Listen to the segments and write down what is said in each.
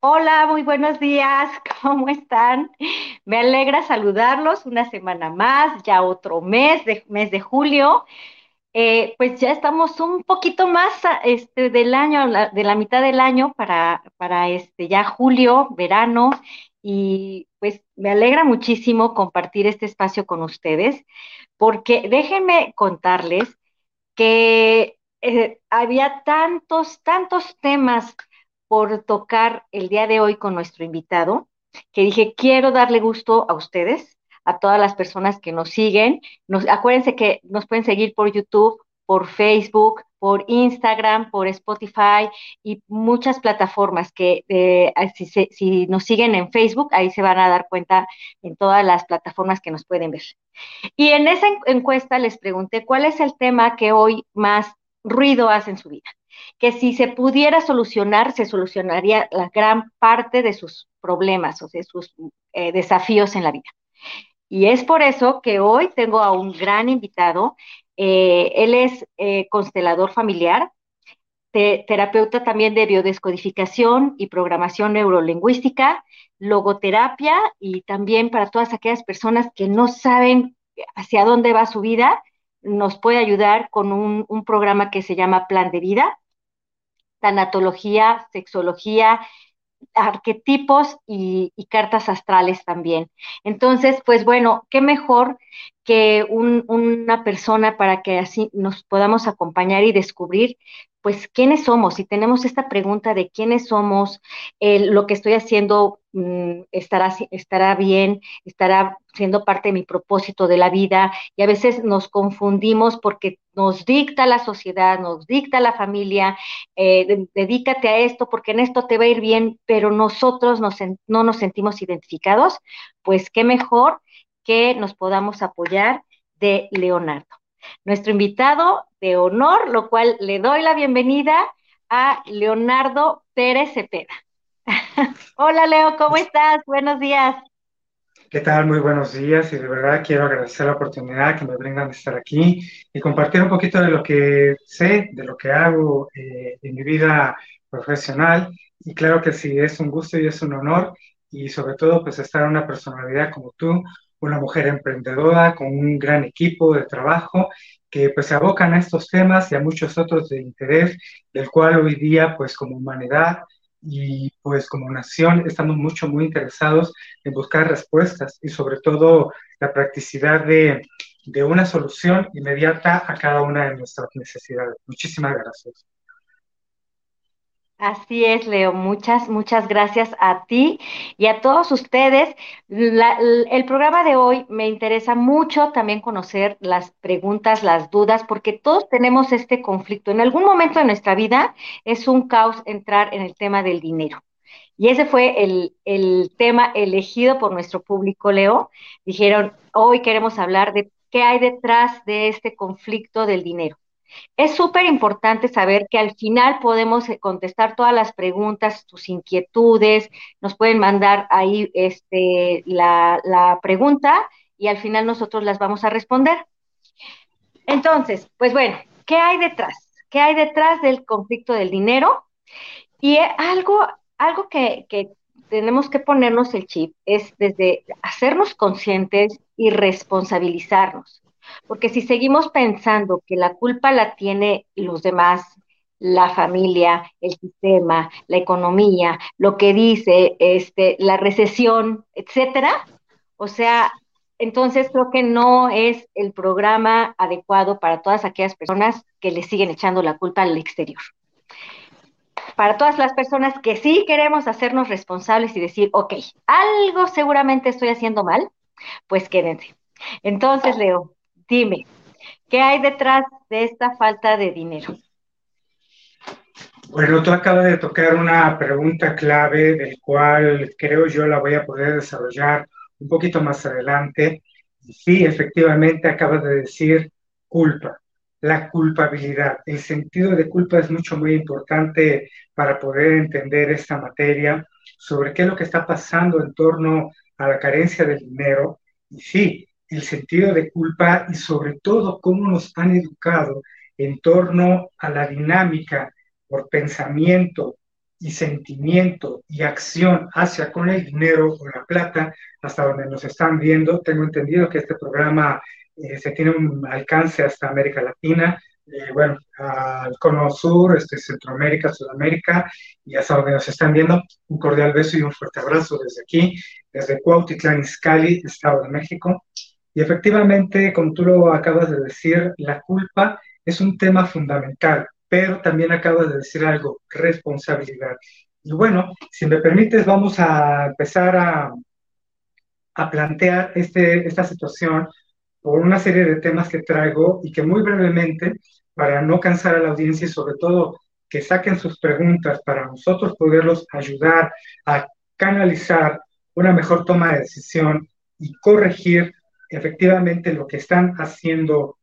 Hola, muy buenos días, ¿cómo están? Me alegra saludarlos una semana más, ya otro mes, de, mes de julio. Eh, pues ya estamos un poquito más este, del año, de la mitad del año para, para este, ya julio, verano, y pues me alegra muchísimo compartir este espacio con ustedes, porque déjenme contarles que eh, había tantos, tantos temas por tocar el día de hoy con nuestro invitado, que dije, quiero darle gusto a ustedes, a todas las personas que nos siguen. Nos, acuérdense que nos pueden seguir por YouTube, por Facebook, por Instagram, por Spotify y muchas plataformas que eh, si, si, nos siguen en Facebook, ahí se van a dar cuenta en todas las plataformas que nos pueden ver. Y en esa encuesta les pregunté cuál es el tema que hoy más ruido hace en su vida que si se pudiera solucionar, se solucionaría la gran parte de sus problemas o de sus eh, desafíos en la vida. Y es por eso que hoy tengo a un gran invitado. Eh, él es eh, constelador familiar, terapeuta también de biodescodificación y programación neurolingüística, logoterapia y también para todas aquellas personas que no saben hacia dónde va su vida, nos puede ayudar con un, un programa que se llama Plan de Vida tanatología, sexología, arquetipos y, cartas astrales también. Entonces, pues bueno, qué mejor que una persona para que así nos podamos acompañar y descubrir pues quiénes somos, si tenemos esta pregunta de quiénes somos, lo que estoy haciendo mm, estará, estará bien, estará siendo parte de mi propósito de la vida, y a veces nos confundimos porque nos dicta la sociedad, nos dicta la familia, eh, dedícate a esto porque en esto te va a ir bien, pero nosotros no nos sentimos identificados, pues qué mejor que nos podamos apoyar de Leonardo nuestro invitado de honor, lo cual le doy la bienvenida a Leonardo Pérez Cepeda. Hola Leo, ¿cómo estás? Buenos días. ¿Qué tal? Muy buenos días y de verdad quiero agradecer la oportunidad que me brindan de estar aquí y compartir un poquito de lo que sé, de lo que hago eh, en mi vida profesional. Y claro que sí, es un gusto y es un honor y sobre todo pues estar una personalidad como tú, una mujer emprendedora con un gran equipo de trabajo que pues se abocan a estos temas y a muchos otros de interés, del cual hoy día pues como humanidad y pues como nación estamos mucho, muy interesados en buscar respuestas y sobre todo la practicidad de, de una solución inmediata a cada una de nuestras necesidades. Muchísimas gracias. Así es, Leo. Muchas, muchas gracias a ti y a todos ustedes. el programa de hoy me interesa mucho también conocer las preguntas, las dudas, porque todos tenemos este conflicto. En algún momento de nuestra vida es un caos entrar en el tema del dinero. Y ese fue el, el tema elegido por nuestro público, Leo. Dijeron, hoy queremos hablar de qué hay detrás de este conflicto del dinero. Es súper importante saber que al final podemos eh, contestar todas las preguntas, tus inquietudes, nos pueden mandar ahí este, la, la pregunta y al final nosotros las vamos a responder. Entonces, pues bueno, ¿qué hay detrás? ¿Qué hay detrás del conflicto del dinero? Y eh, algo, algo que, que tenemos que ponernos el chip es desde hacernos conscientes y responsabilizarnos. Porque si seguimos pensando que la culpa la tiene los demás, la familia, el sistema, la economía, lo que dice, este, la recesión, etcétera, o sea, entonces creo que no es el programa adecuado para todas aquellas personas que le siguen echando la culpa al exterior. Para todas las personas que sí queremos hacernos responsables y decir, ok, algo seguramente estoy haciendo mal, pues quédense. Entonces, Leo, Dime, ¿qué hay detrás de esta falta de dinero? Bueno, tú acabas de tocar una pregunta clave del cual creo yo la voy a poder desarrollar un poquito más adelante. Sí, efectivamente acabas de decir culpa, la culpabilidad. El sentido de culpa es mucho, muy importante para poder entender esta materia sobre qué es lo que está pasando en torno a la carencia del dinero. Y sí, el sentido de culpa y sobre todo cómo nos han educado en torno a la dinámica por pensamiento y sentimiento y acción hacia con el dinero o la plata, hasta donde nos están viendo. Tengo entendido que este programa eh, se tiene un alcance hasta América Latina, eh, bueno, al Cono Sur, este, Centroamérica, Sudamérica, y hasta donde nos están viendo, un cordial beso y un fuerte abrazo desde aquí, desde Cuautitlán Izcalli, Estado de México. Y efectivamente, como tú lo acabas de decir, la culpa es un tema fundamental, pero también acabas de decir algo, responsabilidad. Y bueno, si me permites, vamos a empezar a, a plantear este, esta situación por una serie de temas que traigo y que muy brevemente, para no cansar a la audiencia y sobre todo que saquen sus preguntas para nosotros poderlos ayudar a canalizar una mejor toma de decisión y corregir efectivamente lo que están haciendo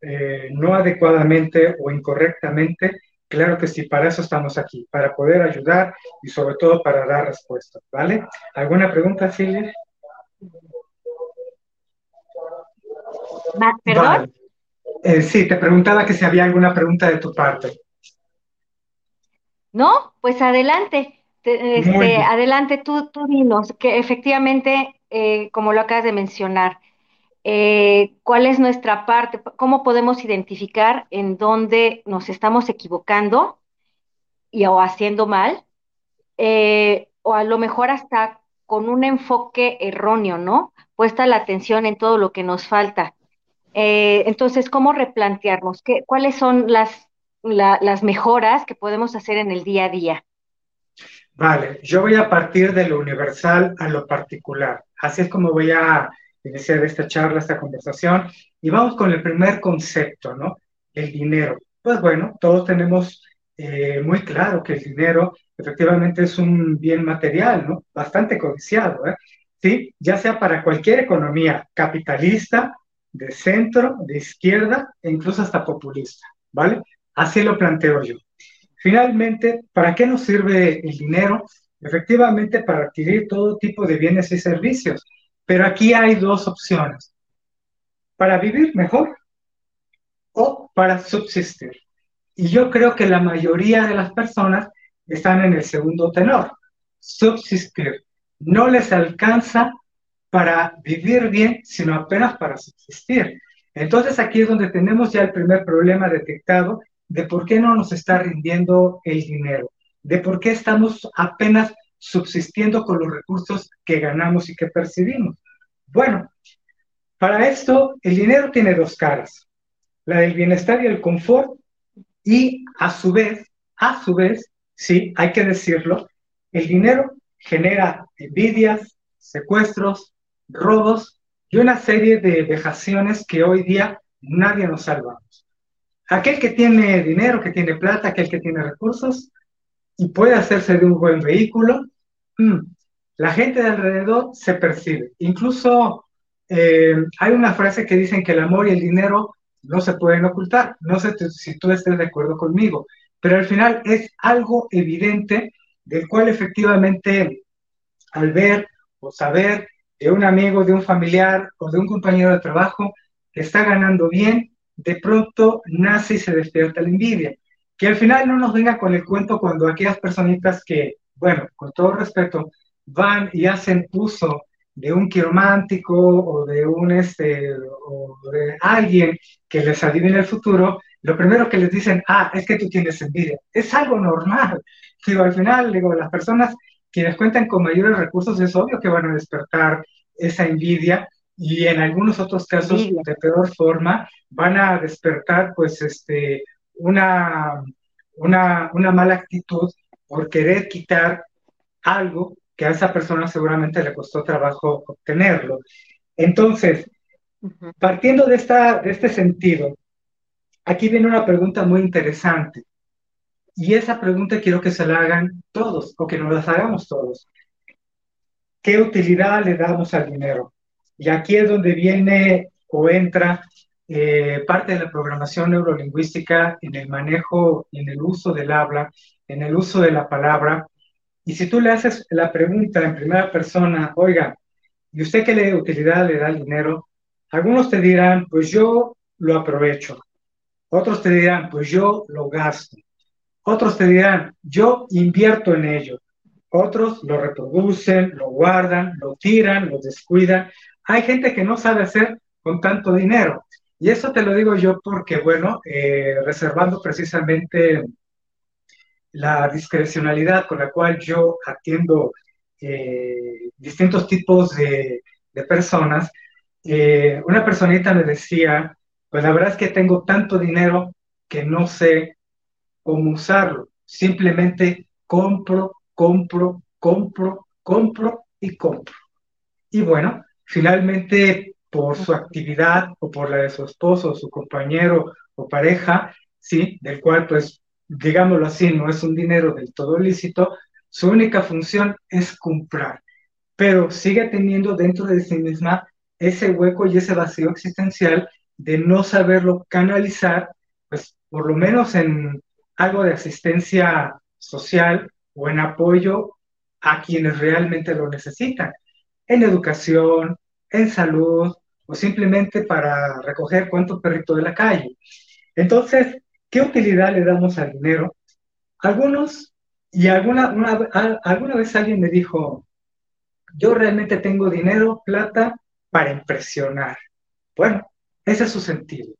eh, no adecuadamente o incorrectamente, claro que sí, para eso estamos aquí, para poder ayudar y sobre todo para dar respuestas, ¿vale? ¿Alguna pregunta, Silvia? ¿Perdón? Eh, sí, te preguntaba que si había alguna pregunta de tu parte. No, pues adelante. Este, adelante, tú, tú dinos, que efectivamente, eh, como lo acabas de mencionar, eh, cuál es nuestra parte, cómo podemos identificar en dónde nos estamos equivocando y o haciendo mal, o a lo mejor hasta con un enfoque erróneo, ¿no? Puesta la atención en todo lo que nos falta. Eh, entonces, ¿cómo replantearnos? ¿Qué, ¿Cuáles son las, las mejoras que podemos hacer en el día a día? Vale, yo voy a partir de lo universal a lo particular. Así es como voy a iniciar esta charla, esta conversación. Y vamos con el primer concepto, ¿no? El dinero. Pues bueno, todos tenemos eh, muy claro que el dinero efectivamente es un bien material, ¿no? Bastante codiciado, ¿eh? Sí, ya sea para cualquier economía capitalista de centro, de izquierda e incluso hasta populista, ¿vale? Así lo planteo yo. Finalmente, ¿para qué nos sirve el dinero? Efectivamente, para adquirir todo tipo de bienes y servicios. Pero aquí hay dos opciones. Para vivir mejor o para subsistir. Y yo creo que la mayoría de las personas están en el segundo tenor, subsistir. No les alcanza para vivir bien, sino apenas para subsistir. Entonces aquí es donde tenemos ya el primer problema detectado de por qué no nos está rindiendo el dinero, de por qué estamos apenas subsistiendo con los recursos que ganamos y que percibimos. Bueno, para esto el dinero tiene dos caras, la del bienestar y el confort y a su vez, a su vez, sí, hay que decirlo, el dinero genera envidias, secuestros, robos y una serie de vejaciones que hoy día nadie nos salvamos. Aquel que tiene dinero, que tiene plata, aquel que tiene recursos y puede hacerse de un buen vehículo, la gente de alrededor se percibe. Incluso eh, hay una frase que dicen que el amor y el dinero no se pueden ocultar. No sé si tú estés de acuerdo conmigo, pero al final es algo evidente del cual efectivamente al ver o saber de un amigo, de un familiar o de un compañero de trabajo que está ganando bien, de pronto nace y se despierta la envidia. Que al final no nos venga con el cuento cuando aquellas personitas que, bueno, con todo respeto, van y hacen uso de un quiromántico o de un este o de alguien que les adivina el futuro, lo primero que les dicen, ah, es que tú tienes envidia. Es algo normal. Digo, al final, digo, las personas quienes cuentan con mayores recursos es obvio que van a despertar esa envidia y en algunos otros casos de peor forma van a despertar pues este una, una, una mala actitud por querer quitar algo que a esa persona seguramente le costó trabajo obtenerlo. Entonces, partiendo de, esta, de este sentido, aquí viene una pregunta muy interesante. Y esa pregunta quiero que se la hagan todos o que nos la hagamos todos. ¿Qué utilidad le damos al dinero? Y aquí es donde viene o entra eh, parte de la programación neurolingüística en el manejo, en el uso del habla, en el uso de la palabra. Y si tú le haces la pregunta en primera persona, oiga, ¿y usted qué utilidad le da al dinero? Algunos te dirán, pues yo lo aprovecho. Otros te dirán, pues yo lo gasto. Otros te dirán, yo invierto en ello. Otros lo reproducen, lo guardan, lo tiran, lo descuidan. Hay gente que no sabe hacer con tanto dinero. Y eso te lo digo yo porque, bueno, eh, reservando precisamente la discrecionalidad con la cual yo atiendo eh, distintos tipos de, personas, eh, una personita me decía, pues la verdad es que tengo tanto dinero que no sé cómo usarlo. Simplemente compro, compro, compro, compro y compro. Y bueno, finalmente por su actividad o por la de su esposo, su compañero o pareja, sí, del cual pues digámoslo así, no es un dinero del todo lícito, su única función es comprar, pero sigue teniendo dentro de sí misma ese hueco y ese vacío existencial de no saberlo canalizar, pues por lo menos en algo de asistencia social o en apoyo a quienes realmente lo necesitan, en educación, en salud o simplemente para recoger cuánto perrito de la calle. Entonces, ¿qué utilidad le damos al dinero? Algunos, y alguna, alguna vez alguien me dijo, yo realmente tengo dinero, plata, para impresionar. Bueno, ese es su sentido.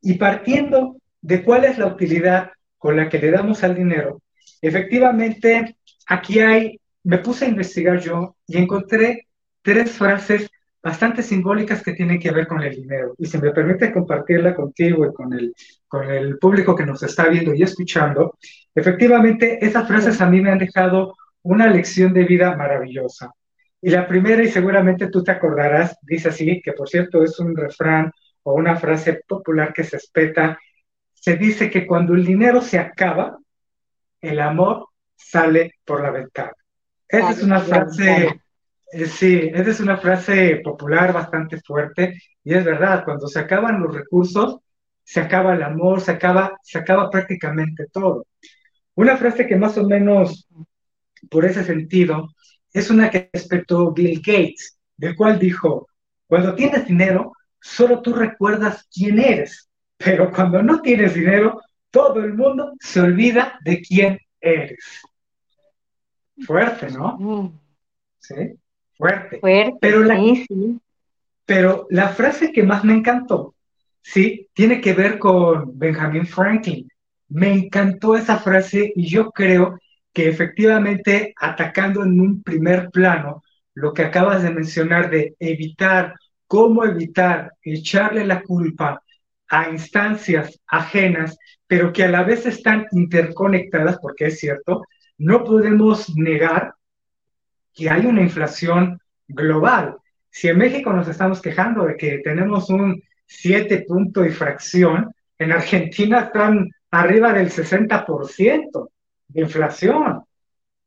Y partiendo de cuál es la utilidad con la que le damos al dinero, efectivamente, aquí hay, me puse a investigar yo y encontré tres frases bastante simbólicas que tienen que ver con el dinero. Y si me permite compartirla contigo y con el, con el público que nos está viendo y escuchando, efectivamente esas frases a mí me han dejado una lección de vida maravillosa. Y la primera, y seguramente tú te acordarás, dice así, que por cierto es un refrán o una frase popular que se espeta, se dice que cuando el dinero se acaba, el amor sale por la ventana. Esa es una frase sí, esa es una frase popular bastante fuerte y es verdad, cuando se acaban los recursos, se acaba el amor, se acaba, se acaba prácticamente todo. Una frase que más o menos por ese sentido es una que respetó Bill Gates, del cual dijo, cuando tienes dinero, solo tú recuerdas quién eres, pero cuando no tienes dinero, todo el mundo se olvida de quién eres. Fuerte, ¿no? Mm. Sí fuerte. pero la, Pero la frase que más me encantó, sí, tiene que ver con Benjamin Franklin. Me encantó esa frase y yo creo que efectivamente atacando en un primer plano lo que acabas de mencionar de evitar, cómo evitar echarle la culpa a instancias ajenas, pero que a la vez están interconectadas, porque es cierto, no podemos negar que hay una inflación global. Si en México nos estamos quejando de que tenemos un 7 punto y fracción, en Argentina están arriba del 60% de inflación.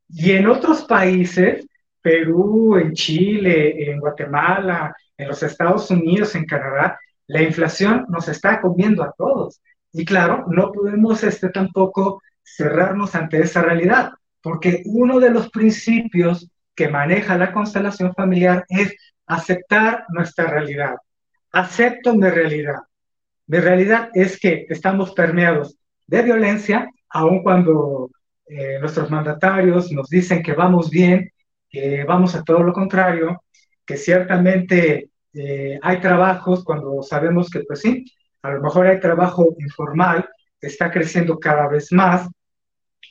Y en otros países, Perú, en Chile, en Guatemala, en los Estados Unidos, en Canadá, la inflación nos está comiendo a todos. Y claro, no podemos este, tampoco cerrarnos ante esa realidad, porque uno de los principios que maneja la constelación familiar es aceptar nuestra realidad. Acepto mi realidad. Mi realidad es que estamos permeados de violencia, aun cuando eh, nuestros mandatarios nos dicen que vamos bien, que vamos a todo lo contrario, que ciertamente eh, hay trabajos cuando sabemos que, pues sí, a lo mejor hay trabajo informal, está creciendo cada vez más,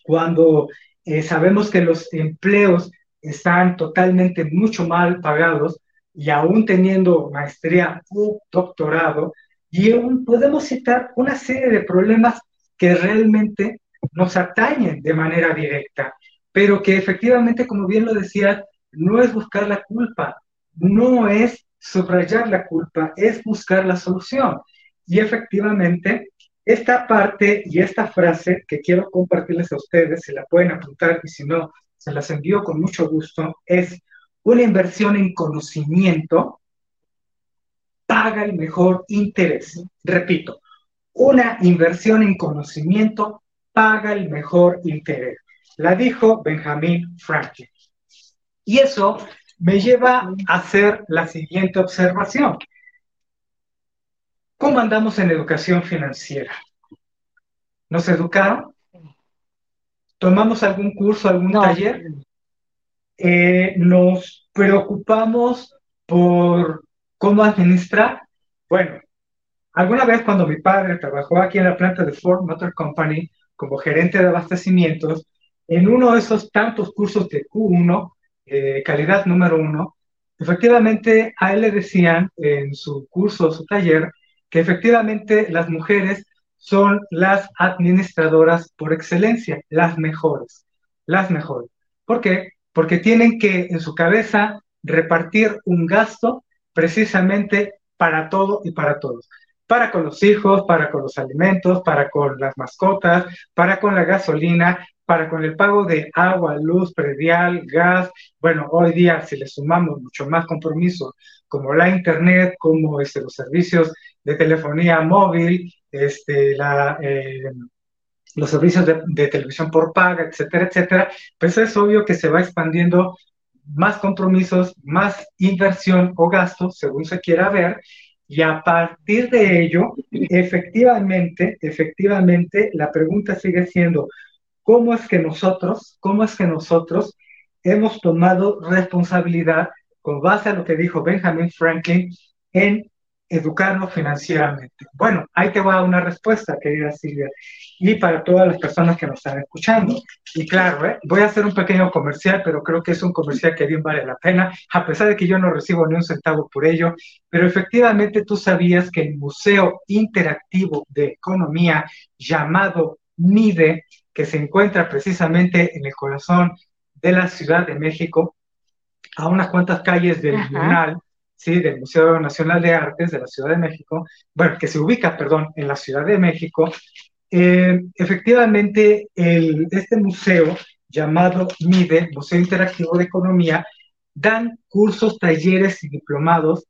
cuando eh, sabemos que los empleos están totalmente mucho mal pagados y aún teniendo maestría o doctorado, y aún podemos citar una serie de problemas que realmente nos atañen de manera directa, pero que efectivamente, como bien lo decías, no es buscar la culpa, no es subrayar la culpa, es buscar la solución. Y efectivamente, esta parte y esta frase que quiero compartirles a ustedes, se la pueden apuntar y si no, se las envío con mucho gusto, es una inversión en conocimiento paga el mejor interés. Repito, una inversión en conocimiento paga el mejor interés. La dijo Benjamin Franklin. Y eso me lleva a hacer la siguiente observación. ¿Cómo andamos en educación financiera? ¿Nos educaron? Tomamos algún curso, algún taller, eh, nos preocupamos por cómo administrar. Bueno, alguna vez cuando mi padre trabajó aquí en la planta de Ford Motor Company como gerente de abastecimientos, en uno de esos tantos cursos de Q1, eh, calidad número uno, efectivamente a él le decían en su curso, su taller, que efectivamente las mujeres son las administradoras por excelencia, las mejores, las mejores. ¿Por qué? Porque tienen que en su cabeza repartir un gasto precisamente para todo y para todos. Para con los hijos, para con los alimentos, para con las mascotas, para con la gasolina, para con el pago de agua, luz, predial, gas. Bueno, hoy día si le sumamos mucho más compromiso, como la internet, como este, los servicios de telefonía móvil, este, la, eh, los servicios de, de, televisión por paga, etcétera, etcétera, pues es obvio que se va expandiendo más compromisos, más inversión o gasto, según se quiera ver, y a partir de ello, efectivamente, efectivamente, la pregunta sigue siendo, ¿cómo es que nosotros, cómo es que nosotros hemos tomado responsabilidad con base a lo que dijo Benjamin Franklin en educarnos financieramente? Bueno, ahí te va una respuesta, querida Silvia, y para todas las personas que nos están escuchando. Y claro, ¿eh? voy a hacer un pequeño comercial, pero creo que es un comercial que bien vale la pena, a pesar de que yo no recibo ni un centavo por ello, pero efectivamente tú sabías que el Museo Interactivo de Economía llamado MIDE, que se encuentra precisamente en el corazón de la Ciudad de México, a unas cuantas calles del Tribunal, ¿sí? del Museo Nacional de Artes de la Ciudad de México, bueno, que se ubica, perdón, en la Ciudad de México, eh, efectivamente el, este museo llamado MIDE, Museo Interactivo de Economía, dan cursos, talleres y diplomados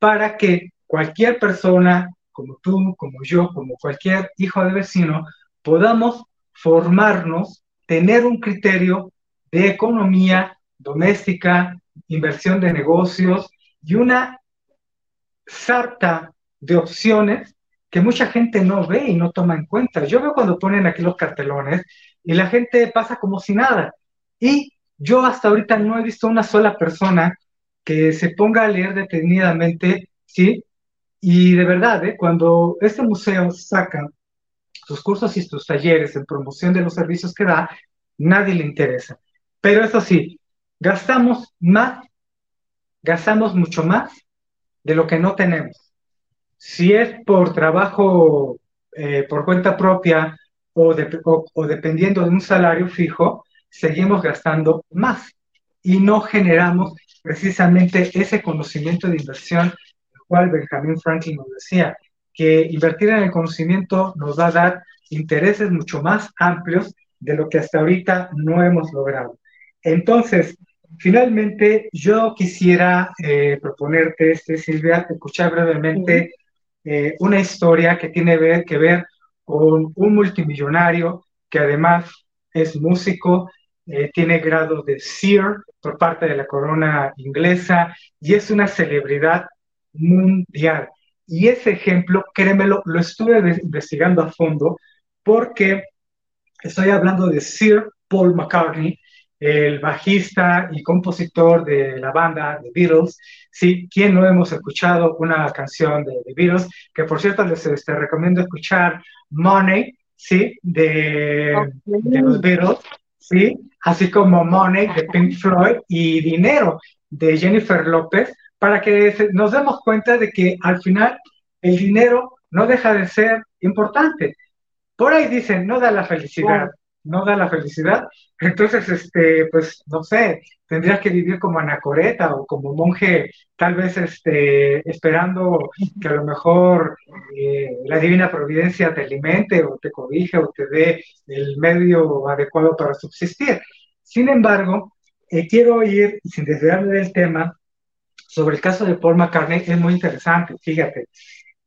para que cualquier persona, como tú, como yo, como cualquier hijo de vecino, podamos formarnos, tener un criterio de economía doméstica, inversión de negocios y una sarta de opciones que mucha gente no ve y no toma en cuenta. Yo veo cuando ponen aquí los cartelones y la gente pasa como si nada. Y yo hasta ahorita no he visto una sola persona que se ponga a leer detenidamente, ¿sí? Y de verdad, ¿eh? cuando este museo saca sus cursos y sus talleres en promoción de los servicios que da, nadie le interesa. Pero eso sí, gastamos más, gastamos mucho más de lo que no tenemos. Si es por trabajo eh, por cuenta propia o, dependiendo de un salario fijo, seguimos gastando más y no generamos precisamente ese conocimiento de inversión, el cual Benjamin Franklin nos decía, que invertir en el conocimiento nos va a dar intereses mucho más amplios de lo que hasta ahorita no hemos logrado. Entonces, finalmente, yo quisiera eh, proponerte, este, Silvia, escuchar brevemente eh, una historia que tiene ver, que ver con un multimillonario que además es músico, eh, tiene grado de Seer por parte de la corona inglesa y es una celebridad mundial. Y ese ejemplo, créemelo, lo estuve investigando a fondo porque estoy hablando de Sir Paul McCartney, el bajista y compositor de la banda The Beatles. Sí, ¿quién no hemos escuchado una canción de The Beatles? Que por cierto les este, recomiendo escuchar Money, ¿sí? De, de los Beatles, ¿sí? Así como Money de Pink Floyd y Dinero de Jennifer López, para que nos demos cuenta de que al final el dinero no deja de ser importante. Por ahí dicen, no da la felicidad, no da la felicidad. Entonces, este, pues, no sé, tendrías que vivir como anacoreta o como monje, tal vez este, esperando que a lo mejor eh, la divina providencia te alimente o te cobije o te dé el medio adecuado para subsistir. Sin embargo, eh, quiero ir, sin desviarme del tema, sobre el caso de Paul McCartney, es muy interesante, fíjate,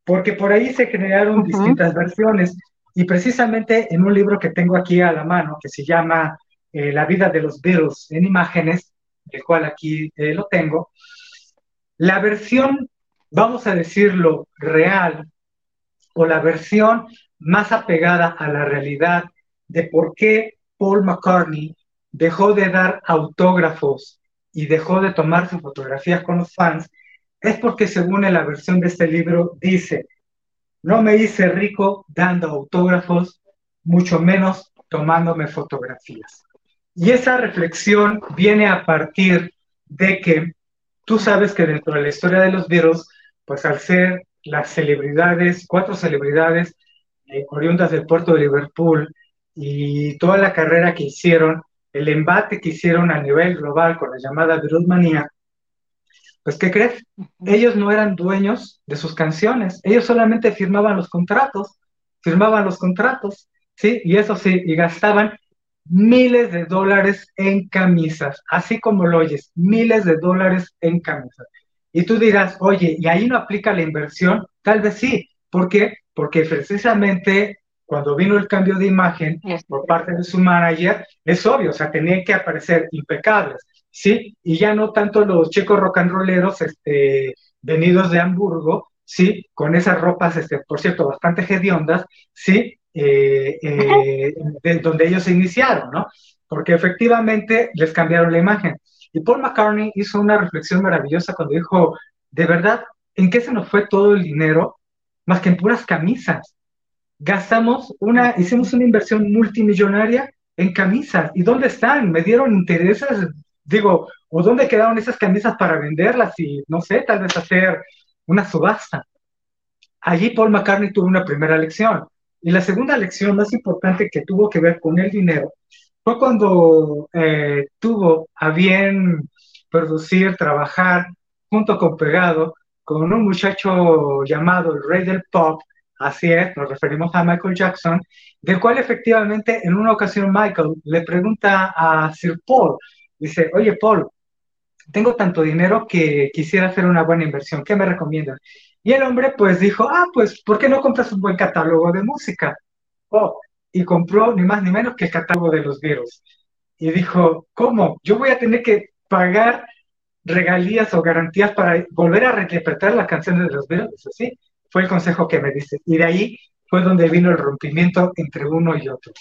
porque por ahí se generaron distintas versiones. Y precisamente en un libro que tengo aquí a la mano, que se llama eh, La vida de los Beatles en imágenes, el cual aquí eh, lo tengo, la versión, vamos a decirlo, real, o la versión más apegada a la realidad de por qué Paul McCartney dejó de dar autógrafos y dejó de tomarse fotografías con los fans, es porque según la versión de este libro dice, no me hice rico dando autógrafos, mucho menos tomándome fotografías. Y esa reflexión viene a partir de que tú sabes que dentro de la historia de los Beatles, pues al ser las celebridades, cuatro celebridades eh, oriundas del puerto de Liverpool y toda la carrera que hicieron, el embate que hicieron a nivel global con la llamada Beatlemania, pues ¿qué crees? Ellos no eran dueños de sus canciones, ellos solamente firmaban los contratos, firmaban los contratos, ¿sí? Y eso sí, y gastaban miles de dólares en camisas, así como lo oyes, miles de dólares en camisas. Y tú dirás, oye, ¿y ahí no aplica la inversión? Tal vez sí. ¿Por qué? Porque precisamente cuando vino el cambio de imagen por parte de su manager, es obvio, o sea, tenían que aparecer impecables, ¿sí? Y ya no tanto los chicos rock and rolleros este, venidos de Hamburgo, ¿sí? Con esas ropas, este, por cierto, bastante hediondas, ¿sí? Eh, eh, de donde ellos se iniciaron, ¿no? Porque efectivamente les cambiaron la imagen. Y Paul McCartney hizo una reflexión maravillosa cuando dijo, de verdad, ¿en qué se nos fue todo el dinero? Más que en puras camisas. Gastamos una, hicimos una inversión multimillonaria en camisas. ¿Y dónde están? ¿Me dieron intereses? Digo, ¿o dónde quedaron esas camisas para venderlas y, no sé, tal vez hacer una subasta? Allí Paul McCartney tuvo una primera lección. Y la segunda lección más importante que tuvo que ver con el dinero fue cuando eh, tuvo a bien producir, trabajar junto con Pegado con un muchacho llamado el Rey del Pop, así es, nos referimos a Michael Jackson, del cual efectivamente en una ocasión Michael le pregunta a Sir Paul, dice, oye Paul, tengo tanto dinero que quisiera hacer una buena inversión, ¿qué me recomiendas? Y el hombre pues dijo, ah, pues, ¿por qué no compras un buen catálogo de música? Oh, y compró ni más ni menos que el catálogo de los Beatles. Y dijo, ¿cómo? Yo voy a tener que pagar regalías o garantías para volver a reinterpretar las canciones de los Beatles. Así fue el consejo que me dice. Y de ahí fue donde vino el rompimiento entre uno y otro.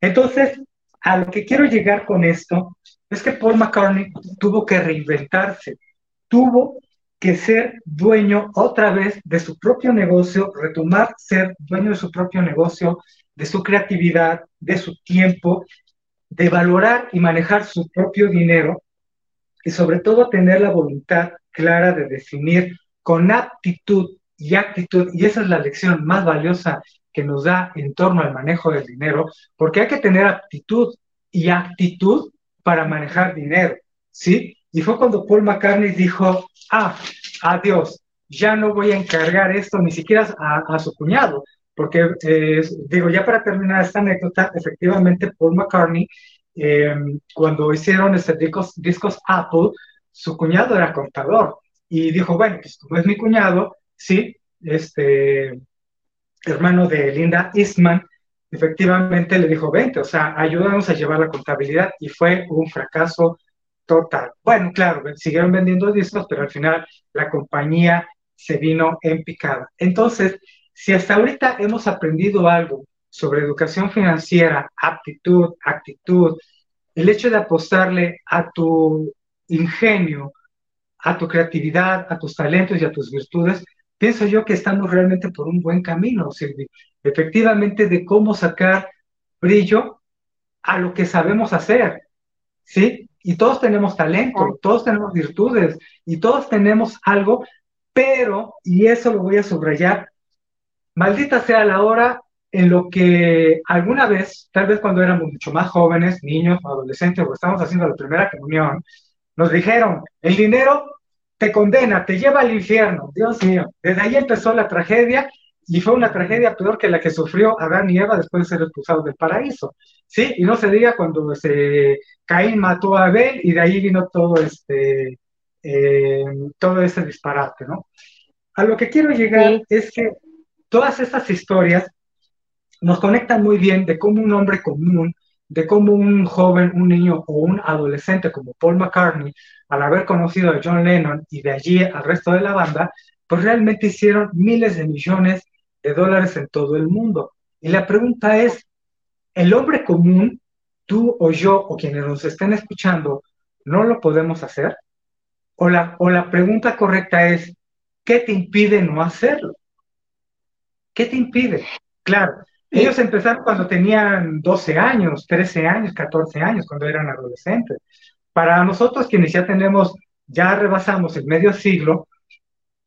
Entonces, a lo que quiero llegar con esto es que Paul McCartney tuvo que reinventarse, tuvo que ser dueño otra vez de su propio negocio, retomar ser dueño de su propio negocio, de su creatividad, de su tiempo, de valorar y manejar su propio dinero y sobre todo tener la voluntad clara de definir con aptitud y actitud, y esa es la lección más valiosa que nos da en torno al manejo del dinero, porque hay que tener aptitud y actitud para manejar dinero, ¿sí? Y fue cuando Paul McCartney dijo, ah, adiós, ya no voy a encargar esto ni siquiera a, su cuñado, porque eh, digo, ya para terminar esta anécdota, efectivamente Paul McCartney, em, cuando hicieron este discos, discos Apple, su cuñado era contador y dijo, bueno, pues como es mi cuñado, sí, este hermano de Linda Eastman, efectivamente le dijo, vente, o sea, ayúdanos a llevar la contabilidad y fue un fracaso total. Bueno, claro, siguieron vendiendo discos, pero al final la compañía se vino en picada. Entonces, si hasta ahorita hemos aprendido algo sobre educación financiera, aptitud, actitud, el hecho de apostarle a tu ingenio, a tu creatividad, a tus talentos y a tus virtudes, pienso yo que estamos realmente por un buen camino, Silvi. Efectivamente, de cómo sacar brillo a lo que sabemos hacer, ¿sí? Y todos tenemos talento, todos tenemos virtudes y todos tenemos algo, pero, y eso lo voy a subrayar, maldita sea la hora en lo que alguna vez, tal vez cuando éramos mucho más jóvenes, niños, adolescentes, o estábamos haciendo la primera comunión, nos dijeron, el dinero te condena, te lleva al infierno. Dios mío, desde ahí empezó la tragedia y fue una tragedia peor que la que sufrió Adán y Eva después de ser expulsados del paraíso. ¿Sí? Y no se diga cuando se, Caín mató a Abel y de ahí vino todo este, eh, todo ese disparate, ¿no? A lo que quiero llegar es que todas estas historias nos conectan muy bien de cómo un hombre común, de cómo un joven, un niño o un adolescente como Paul McCartney, al haber conocido a John Lennon y de allí al resto de la banda, pues realmente hicieron miles de millones de dólares en todo el mundo. Y la pregunta es, ¿el hombre común tú o yo o quienes nos estén escuchando no lo podemos hacer? O la, o la pregunta correcta es, ¿qué te impide no hacerlo? ¿Qué te impide? Claro, ellos empezaron cuando tenían 12 años, 13 años, 14 años, cuando eran adolescentes. Para nosotros quienes ya tenemos, ya rebasamos el medio siglo,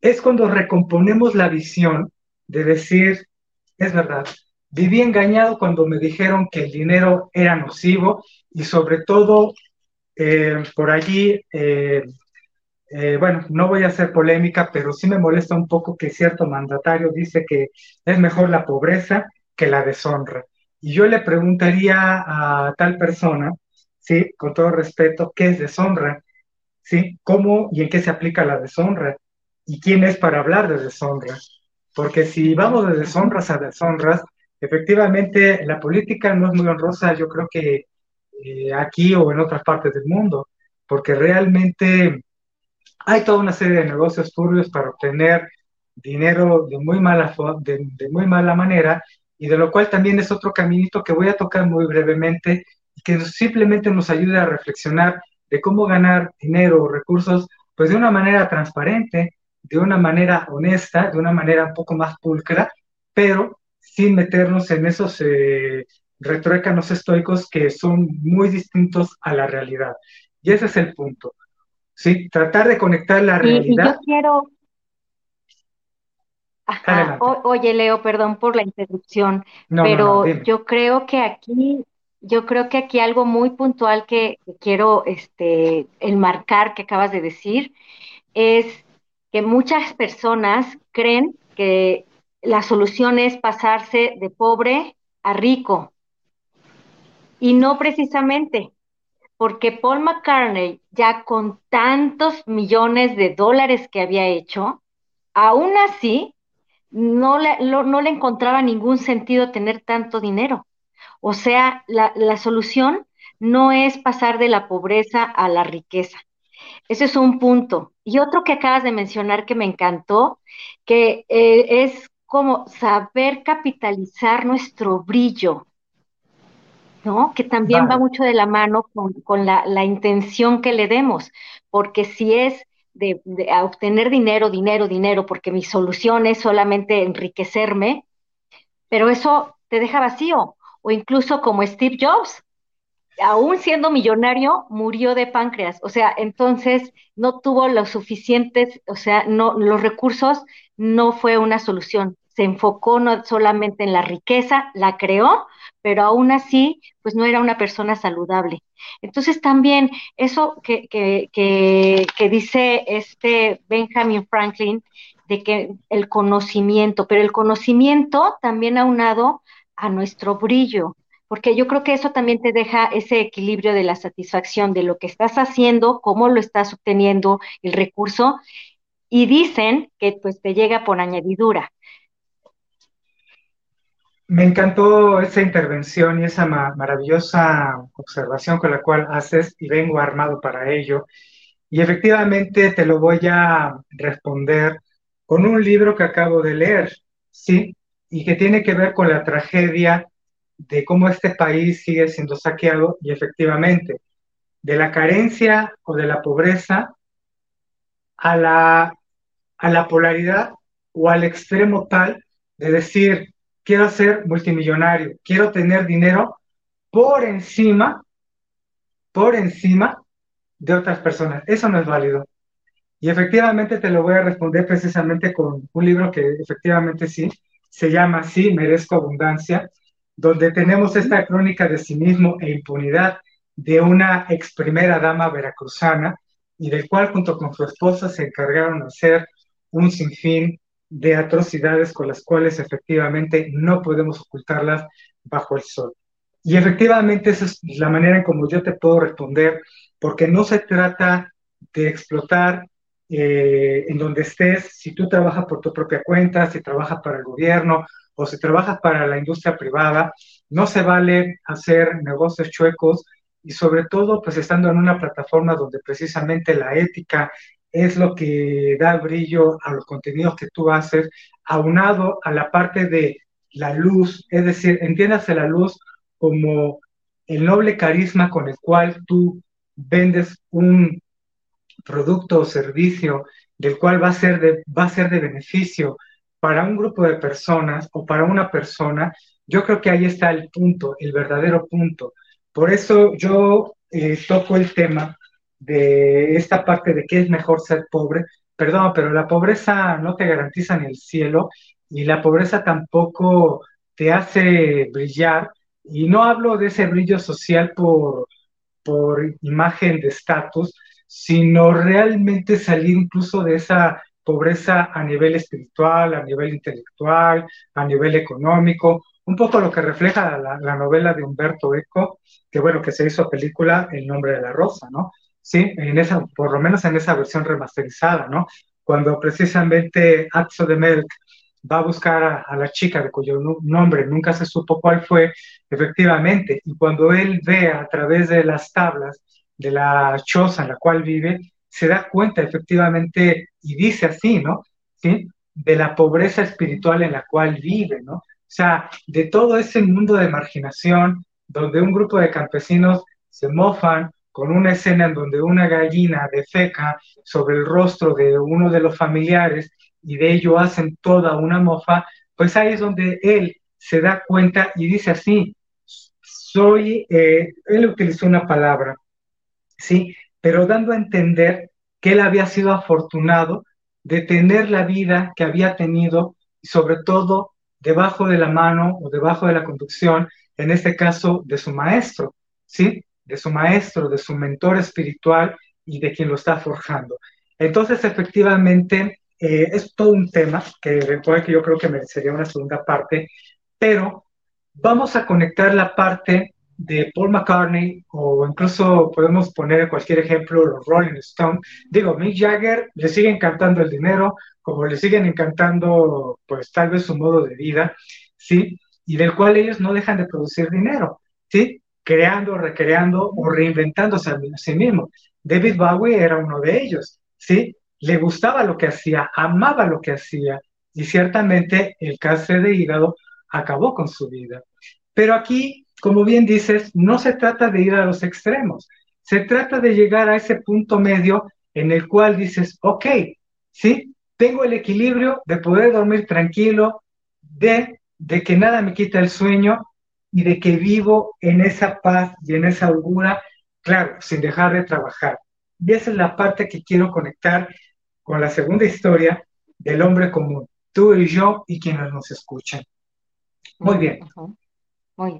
es cuando recomponemos la visión de decir, es verdad, viví engañado cuando me dijeron que el dinero era nocivo y sobre todo eh, por allí, eh, eh, bueno, no voy a hacer polémica, pero sí me molesta un poco que cierto mandatario dice que es mejor la pobreza que la deshonra. Y yo le preguntaría a tal persona, sí, con todo respeto, ¿qué es deshonra? ¿Sí? ¿Cómo y en qué se aplica la deshonra? ¿Y quién es para hablar de deshonra? Porque si vamos de deshonras a deshonras, efectivamente la política no es muy honrosa, yo creo que eh, aquí o en otras partes del mundo, porque realmente hay toda una serie de negocios turbios para obtener dinero de muy mala, de, de muy mala manera y de lo cual también es otro caminito que voy a tocar muy brevemente y que simplemente nos ayude a reflexionar de cómo ganar dinero o recursos pues de una manera transparente, de una manera honesta, de una manera un poco más pulcra, pero sin meternos en esos eh, retruécanos estoicos que son muy distintos a la realidad. Y ese es el punto. ¿sí? Tratar de conectar la realidad. Y, yo quiero. Oye, Leo, perdón por la interrupción, pero yo creo que aquí, yo creo que aquí algo muy puntual que, que quiero este, enmarcar que acabas de decir es que muchas personas creen que la solución es pasarse de pobre a rico. Y no precisamente, porque Paul McCartney, ya con tantos millones de dólares que había hecho, aún así no le, no le encontraba ningún sentido tener tanto dinero. O sea, la, la solución no es pasar de la pobreza a la riqueza. Ese es un punto. Y otro que acabas de mencionar que me encantó, que eh, es como saber capitalizar nuestro brillo, ¿no? Que también va mucho de la mano con, la, intención que le demos, porque si es de, obtener dinero, dinero, dinero, porque mi solución es solamente enriquecerme, pero eso te deja vacío, o incluso como Steve Jobs, aún siendo millonario, murió de páncreas. O sea, entonces no tuvo los suficientes, o sea, no, los recursos no fue una solución. Se enfocó no solamente en la riqueza, la creó, pero aún así, pues no era una persona saludable. Entonces también eso que, que, que, dice este Benjamin Franklin, de que el conocimiento, pero el conocimiento también aunado a nuestro brillo, porque yo creo que eso también te deja ese equilibrio de la satisfacción de lo que estás haciendo, cómo lo estás obteniendo el recurso, y dicen que pues te llega por añadidura. Me encantó esa intervención y esa maravillosa observación con la cual haces y vengo armado para ello. Y efectivamente te lo voy a responder con un libro que acabo de leer, ¿sí? Y que tiene que ver con la tragedia de cómo este país sigue siendo saqueado y efectivamente de la carencia o de la pobreza a la, a la polaridad o al extremo tal de decir, quiero ser multimillonario, quiero tener dinero por encima, por encima de otras personas. Eso no es válido. Y efectivamente te lo voy a responder precisamente con un libro que efectivamente sí, se llama Sí, merezco abundancia, donde tenemos esta crónica de cinismo e impunidad de una ex primera dama veracruzana y del cual junto con su esposa se encargaron de hacer un sinfín de atrocidades con las cuales efectivamente no podemos ocultarlas bajo el sol. Y efectivamente esa es la manera en como yo te puedo responder, porque no se trata de explotar eh, en donde estés, si tú trabajas por tu propia cuenta, si trabajas para el gobierno o si trabajas para la industria privada, no se vale hacer negocios chuecos y sobre todo pues estando en una plataforma donde precisamente la ética es lo que da brillo a los contenidos que tú haces, aunado a la parte de la luz, es decir, entiéndase la luz como el noble carisma con el cual tú vendes un producto o servicio del cual va a ser de, va a ser de beneficio para un grupo de personas o para una persona, yo creo que ahí está el punto, el verdadero punto. Por eso yo eh, toco el tema de esta parte de que es mejor ser pobre. Perdón, pero la pobreza no te garantiza ni el cielo y la pobreza tampoco te hace brillar. Y no hablo de ese brillo social por, por imagen de estatus, sino realmente salir incluso de esa pobreza a nivel espiritual, a nivel intelectual, a nivel económico, un poco lo que refleja la, novela de Humberto Eco, que bueno, que se hizo película El nombre de la rosa, ¿no? Sí, en esa, por lo menos en esa versión remasterizada, ¿no? Cuando precisamente Axo de Melk va a buscar a, a, la chica de cuyo nombre nunca se supo cuál fue, efectivamente, y cuando él ve a través de las tablas de la choza en la cual vive, se da cuenta efectivamente y dice así, ¿no? ¿Sí? De la pobreza espiritual en la cual vive, ¿no? O sea, de todo ese mundo de marginación donde un grupo de campesinos se mofan con una escena en donde una gallina defeca sobre el rostro de uno de los familiares y de ello hacen toda una mofa, pues ahí es donde él se da cuenta y dice así, soy, eh, él utilizó una palabra, ¿sí? Pero dando a entender que él había sido afortunado de tener la vida que había tenido sobre todo debajo de la mano o debajo de la conducción, en este caso de su maestro, ¿sí? De su maestro, de su mentor espiritual y de quien lo está forjando. Entonces, efectivamente, eh, es todo un tema que, que yo creo que merecería una segunda parte, pero vamos a conectar la parte de Paul McCartney o incluso podemos poner cualquier ejemplo los Rolling Stones. Digo, Mick Jagger le sigue encantando el dinero, como le siguen encantando pues tal vez su modo de vida, ¿sí? Y del cual ellos no dejan de producir dinero, ¿sí? Creando, recreando o reinventándose a sí mismo. David Bowie era uno de ellos, ¿sí? Le gustaba lo que hacía, amaba lo que hacía y ciertamente el cáncer de hígado acabó con su vida. Pero aquí como bien dices, no se trata de ir a los extremos, se trata de llegar a ese punto medio en el cual dices, ok, sí, tengo el equilibrio de poder dormir tranquilo, de, de que nada me quita el sueño y de que vivo en esa paz y en esa holgura, claro, sin dejar de trabajar. Y esa es la parte que quiero conectar con la segunda historia del hombre común, tú y yo y quienes nos escuchan. Muy bien.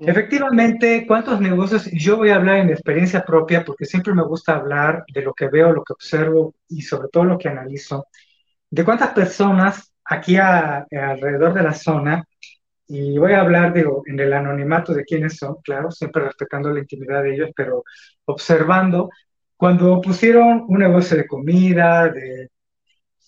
Efectivamente, ¿cuántos negocios? Yo voy a hablar en experiencia propia porque siempre me gusta hablar de lo que veo, lo que observo y sobre todo lo que analizo. De cuántas personas aquí alrededor de la zona, y voy a hablar, digo, en el anonimato de quiénes son, claro, siempre respetando la intimidad de ellos, pero observando, cuando pusieron un negocio de comida, de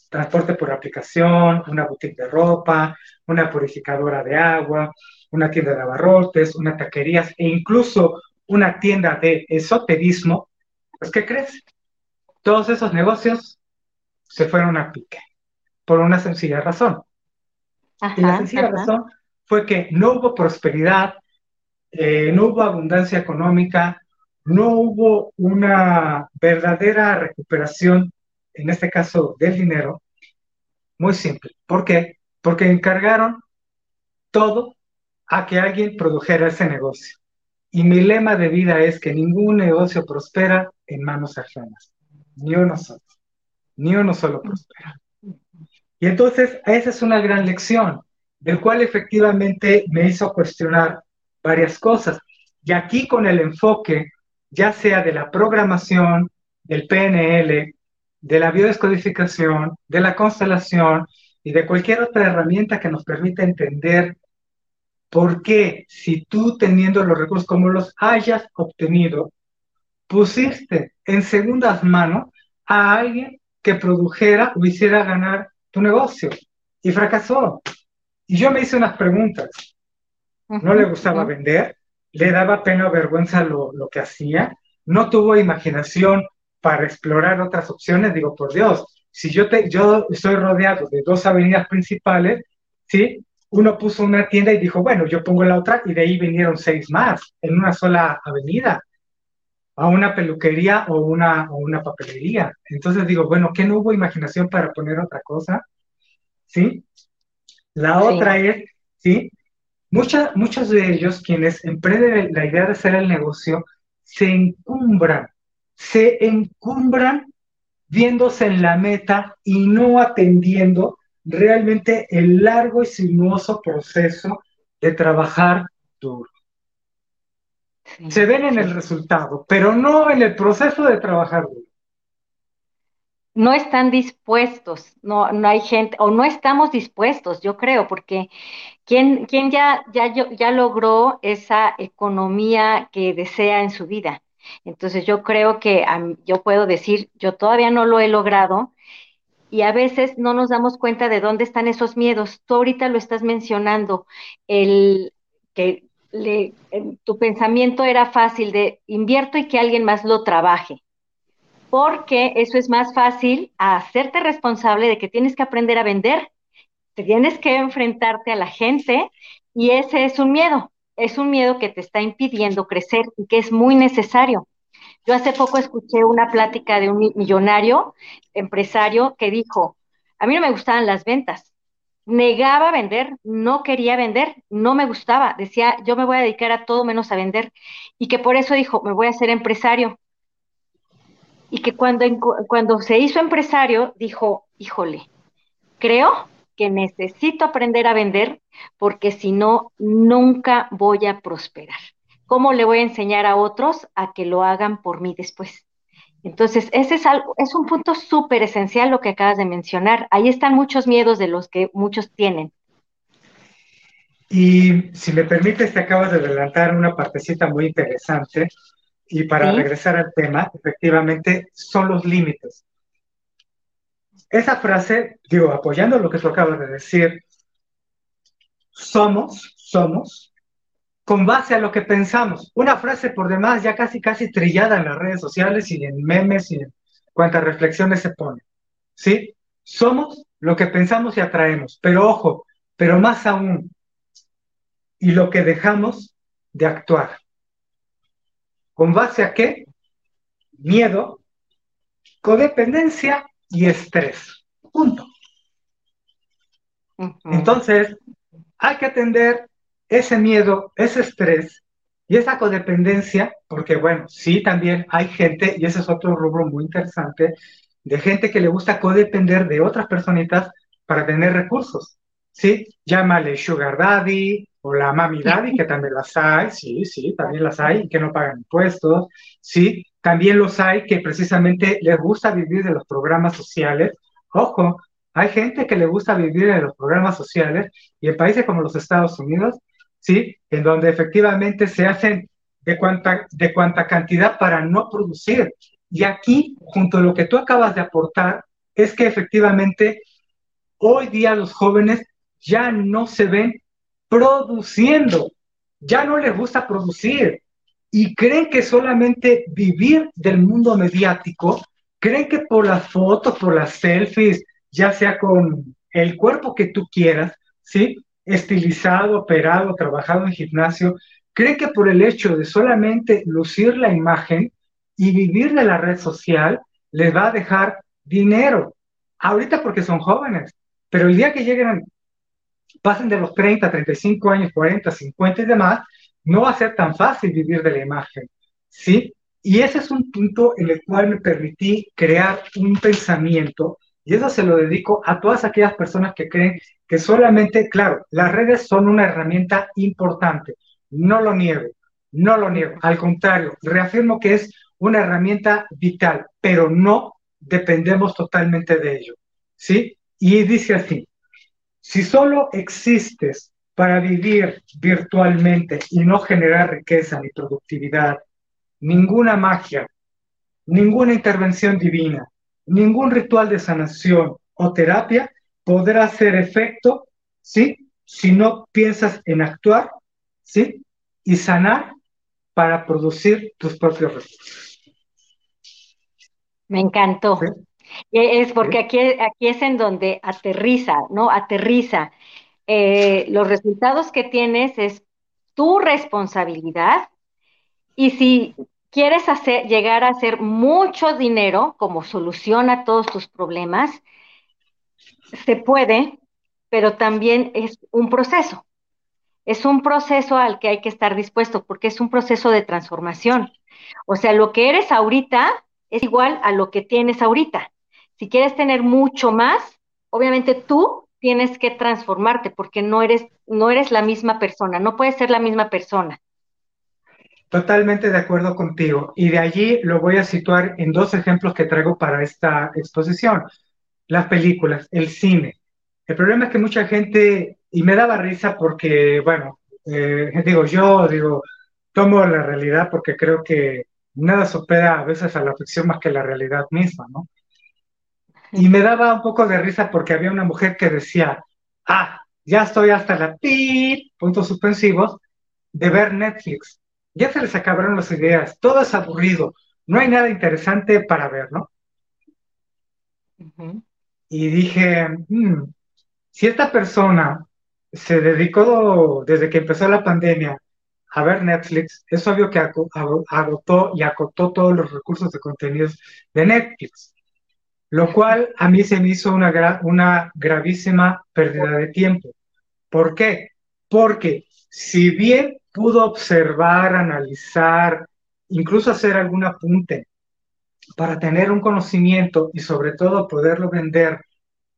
transporte por aplicación, una boutique de ropa, una purificadora de agua, una tienda de abarrotes, una taquería e incluso una tienda de esoterismo, pues ¿qué crees? Todos esos negocios se fueron a pique por una sencilla razón. y la sencilla razón fue que no hubo prosperidad, eh, no hubo abundancia económica, no hubo una verdadera recuperación, en este caso del dinero, muy simple. ¿Por qué? Porque encargaron todo a que alguien produjera ese negocio. Y mi lema de vida es que ningún negocio prospera en manos ajenas, ni uno solo, ni uno solo prospera. Y entonces esa es una gran lección, del cual efectivamente me hizo cuestionar varias cosas. Y aquí con el enfoque, ya sea de la programación, del PNL, de la biodescodificación, de la constelación y de cualquier otra herramienta que nos permita entender ¿Por qué si tú teniendo los recursos como los hayas obtenido, pusiste en segundas manos a alguien que produjera o hiciera ganar tu negocio? Y fracasó. Y yo me hice unas preguntas. No le gustaba vender, le daba pena o vergüenza lo, lo que hacía, no tuvo imaginación para explorar otras opciones. Digo, por Dios, si yo, te, yo estoy rodeado de dos avenidas principales, ¿sí? uno puso una tienda y dijo, bueno, yo pongo la otra y de ahí vinieron seis más en una sola avenida, a una peluquería o una, o una papelería. Entonces digo, bueno, ¿qué no hubo imaginación para poner otra cosa? ¿Sí? La otra es, ¿sí? muchos de ellos, quienes emprenden la idea de hacer el negocio, se encumbran, se encumbran viéndose en la meta y no atendiendo realmente el largo y sinuoso proceso de trabajar duro. se ven en el resultado, pero no en el proceso de trabajar duro. No están dispuestos, no, no hay gente, o no estamos dispuestos, yo creo, porque ¿quién, quién ya, ya, ya logró esa economía que desea en su vida? Entonces yo creo que yo puedo decir, yo todavía no lo he logrado, y a veces no nos damos cuenta de dónde están esos miedos. Tú ahorita lo estás mencionando, el que le, tu pensamiento era fácil de invierto y que alguien más lo trabaje, porque eso es más fácil hacerte responsable de que tienes que aprender a vender, tienes que enfrentarte a la gente y ese es un miedo, es un miedo que te está impidiendo crecer y que es muy necesario. Yo hace poco escuché una plática de un millonario empresario que dijo, a mí no me gustaban las ventas, negaba vender, no quería vender, no me gustaba, decía, yo me voy a dedicar a todo menos a vender, y que por eso dijo, me voy a ser empresario. Y que cuando, cuando se hizo empresario, dijo, híjole, creo que necesito aprender a vender porque si no, nunca voy a prosperar. ¿Cómo le voy a enseñar a otros a que lo hagan por mí después? Entonces, ese es, algo, es un punto súper esencial lo que acabas de mencionar. Ahí están muchos miedos de los que muchos tienen. Y si me permites, te acabas de adelantar una partecita muy interesante. Y para regresar al tema, efectivamente, son los límites. Esa frase, digo, apoyando lo que tú acabas de decir, somos, somos con base a lo que pensamos. Una frase por demás ya casi, casi trillada en las redes sociales y en memes y en cuantas reflexiones se pone. ¿Sí? Somos lo que pensamos y atraemos, pero ojo, pero más aún, y lo que dejamos de actuar. ¿Con base a qué? Miedo, codependencia y estrés. Punto. Entonces, hay que atender ese miedo, ese estrés y esa codependencia, porque bueno, sí, también hay gente, y ese es otro rubro muy interesante, de gente que le gusta codepender de otras personitas para tener recursos, ¿sí? Llámale sugar daddy o la mami daddy, que también las hay, sí, sí, también las hay, que no pagan impuestos, sí, también los hay que precisamente les gusta vivir de los programas sociales. Ojo, hay gente que le gusta vivir de los programas sociales y en países como los Estados Unidos ¿sí? En donde efectivamente se hacen de cuánta, de cuánta cantidad para no producir. Y aquí, junto a lo que tú acabas de aportar, es que efectivamente hoy día los jóvenes ya no se ven produciendo, ya no les gusta producir y creen que solamente vivir del mundo mediático, creen que por las fotos, por las selfies, ya sea con el cuerpo que tú quieras, ¿sí? estilizado, operado, trabajado en gimnasio, cree que por el hecho de solamente lucir la imagen y vivir de la red social, les va a dejar dinero. Ahorita porque son jóvenes, pero el día que lleguen, pasen de los 30, 35 años, 40, 50 y demás, no va a ser tan fácil vivir de la imagen. ¿Sí? Y ese es un punto en el cual me permití crear un pensamiento y eso se lo dedico a todas aquellas personas que creen que solamente, claro, las redes son una herramienta importante. No lo niego, no lo niego. Al contrario, reafirmo que es una herramienta vital, pero no dependemos totalmente de ello. ¿Sí? Y dice así, si solo existes para vivir virtualmente y no generar riqueza ni productividad, ninguna magia, ninguna intervención divina, ningún ritual de sanación o terapia podrá hacer efecto, ¿sí? Si no piensas en actuar, ¿sí? Y sanar para producir tus propios recursos. Me encantó. Es porque aquí, aquí es en donde aterriza, ¿no? Aterriza. eh, los resultados que tienes es tu responsabilidad y si quieres hacer, llegar a hacer mucho dinero como solución a todos tus problemas, se puede, pero también es un proceso. Es un proceso al que hay que estar dispuesto porque es un proceso de transformación. O sea, lo que eres ahorita es igual a lo que tienes ahorita. Si quieres tener mucho más, obviamente tú tienes que transformarte porque no eres, no eres la misma persona, no puedes ser la misma persona. Totalmente de acuerdo contigo. Y de allí lo voy a situar en dos ejemplos que traigo para esta exposición. Las películas, el cine. El problema es que mucha gente, y me daba risa porque, bueno, eh, digo, yo digo, tomo la realidad porque creo que nada supera a veces a la ficción más que la realidad misma, ¿no? Y me daba un poco de risa porque había una mujer que decía, ah, ya estoy hasta la pi, puntos suspensivos, de ver Netflix. Ya se les acabaron las ideas, todo es aburrido, no hay nada interesante para ver, ¿no? Y dije, hmm, si esta persona se dedicó desde que empezó la pandemia a ver Netflix, es obvio que agotó y acotó todos los recursos de contenidos de Netflix lo cual a mí se me hizo una, una gravísima pérdida de tiempo. ¿Por qué? Porque si bien pudo observar, analizar, incluso hacer algún apunte para tener un conocimiento y sobre todo poderlo vender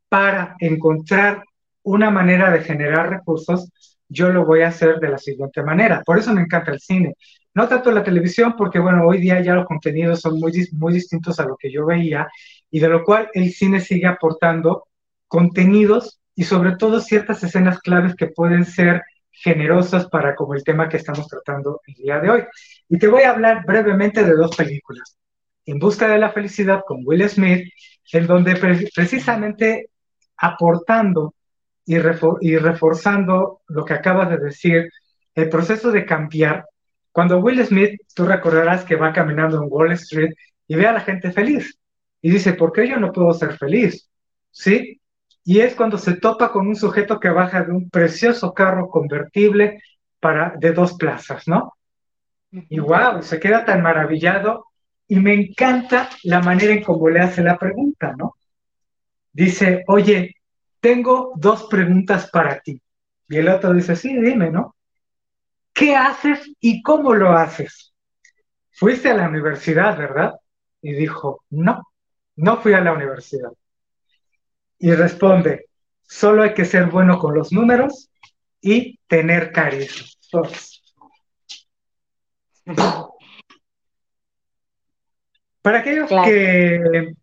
para encontrar una manera de generar recursos, yo lo voy a hacer de la siguiente manera. Por eso me encanta el cine. No tanto la televisión, porque bueno, hoy día ya los contenidos son muy, muy distintos a lo que yo veía y de lo cual el cine sigue aportando contenidos y sobre todo ciertas escenas claves que pueden ser generosas para como el tema que estamos tratando el día de hoy. Y te voy a hablar brevemente de dos películas. En Busca de la Felicidad con Will Smith, en donde precisamente aportando y, y reforzando lo que acabas de decir, el proceso de cambiar. Cuando Will Smith, tú recordarás que va caminando en Wall Street y ve a la gente feliz y dice, ¿por qué yo no puedo ser feliz? ¿Sí? Y es cuando se topa con un sujeto que baja de un precioso carro convertible para, de dos plazas, ¿no? Y wow, se queda tan maravillado y me encanta la manera en cómo le hace la pregunta, ¿no? Dice, oye, tengo dos preguntas para ti. Y el otro dice, sí, dime, ¿no? ¿Qué haces y cómo lo haces? Fuiste a la universidad, ¿verdad? Y dijo, no. No fui a la universidad. Y responde, solo hay que ser bueno con los números y tener carisma. Para aquellos que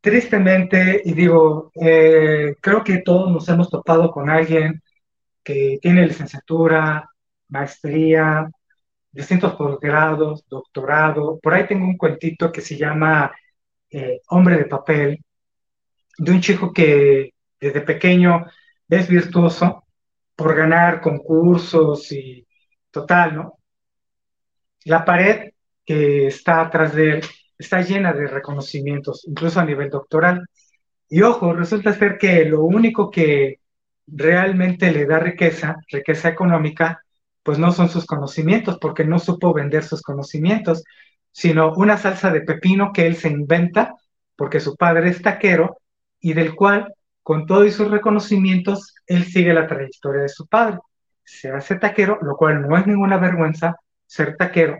tristemente, y digo, eh, creo que todos nos hemos topado con alguien que tiene licenciatura, maestría, distintos posgrados, doctorado. Por ahí tengo un cuentito que se llama eh, hombre de papel, de un chico que desde pequeño es virtuoso por ganar concursos y total, ¿no? La pared que está atrás de él está llena de reconocimientos, incluso a nivel doctoral. Y ojo, resulta ser que lo único que realmente le da riqueza, riqueza económica, pues no son sus conocimientos, porque no supo vender sus conocimientos, sino una salsa de pepino que él se inventa porque su padre es taquero y del cual, con todos sus reconocimientos, él sigue la trayectoria de su padre. Se hace taquero, lo cual no es ninguna vergüenza ser taquero,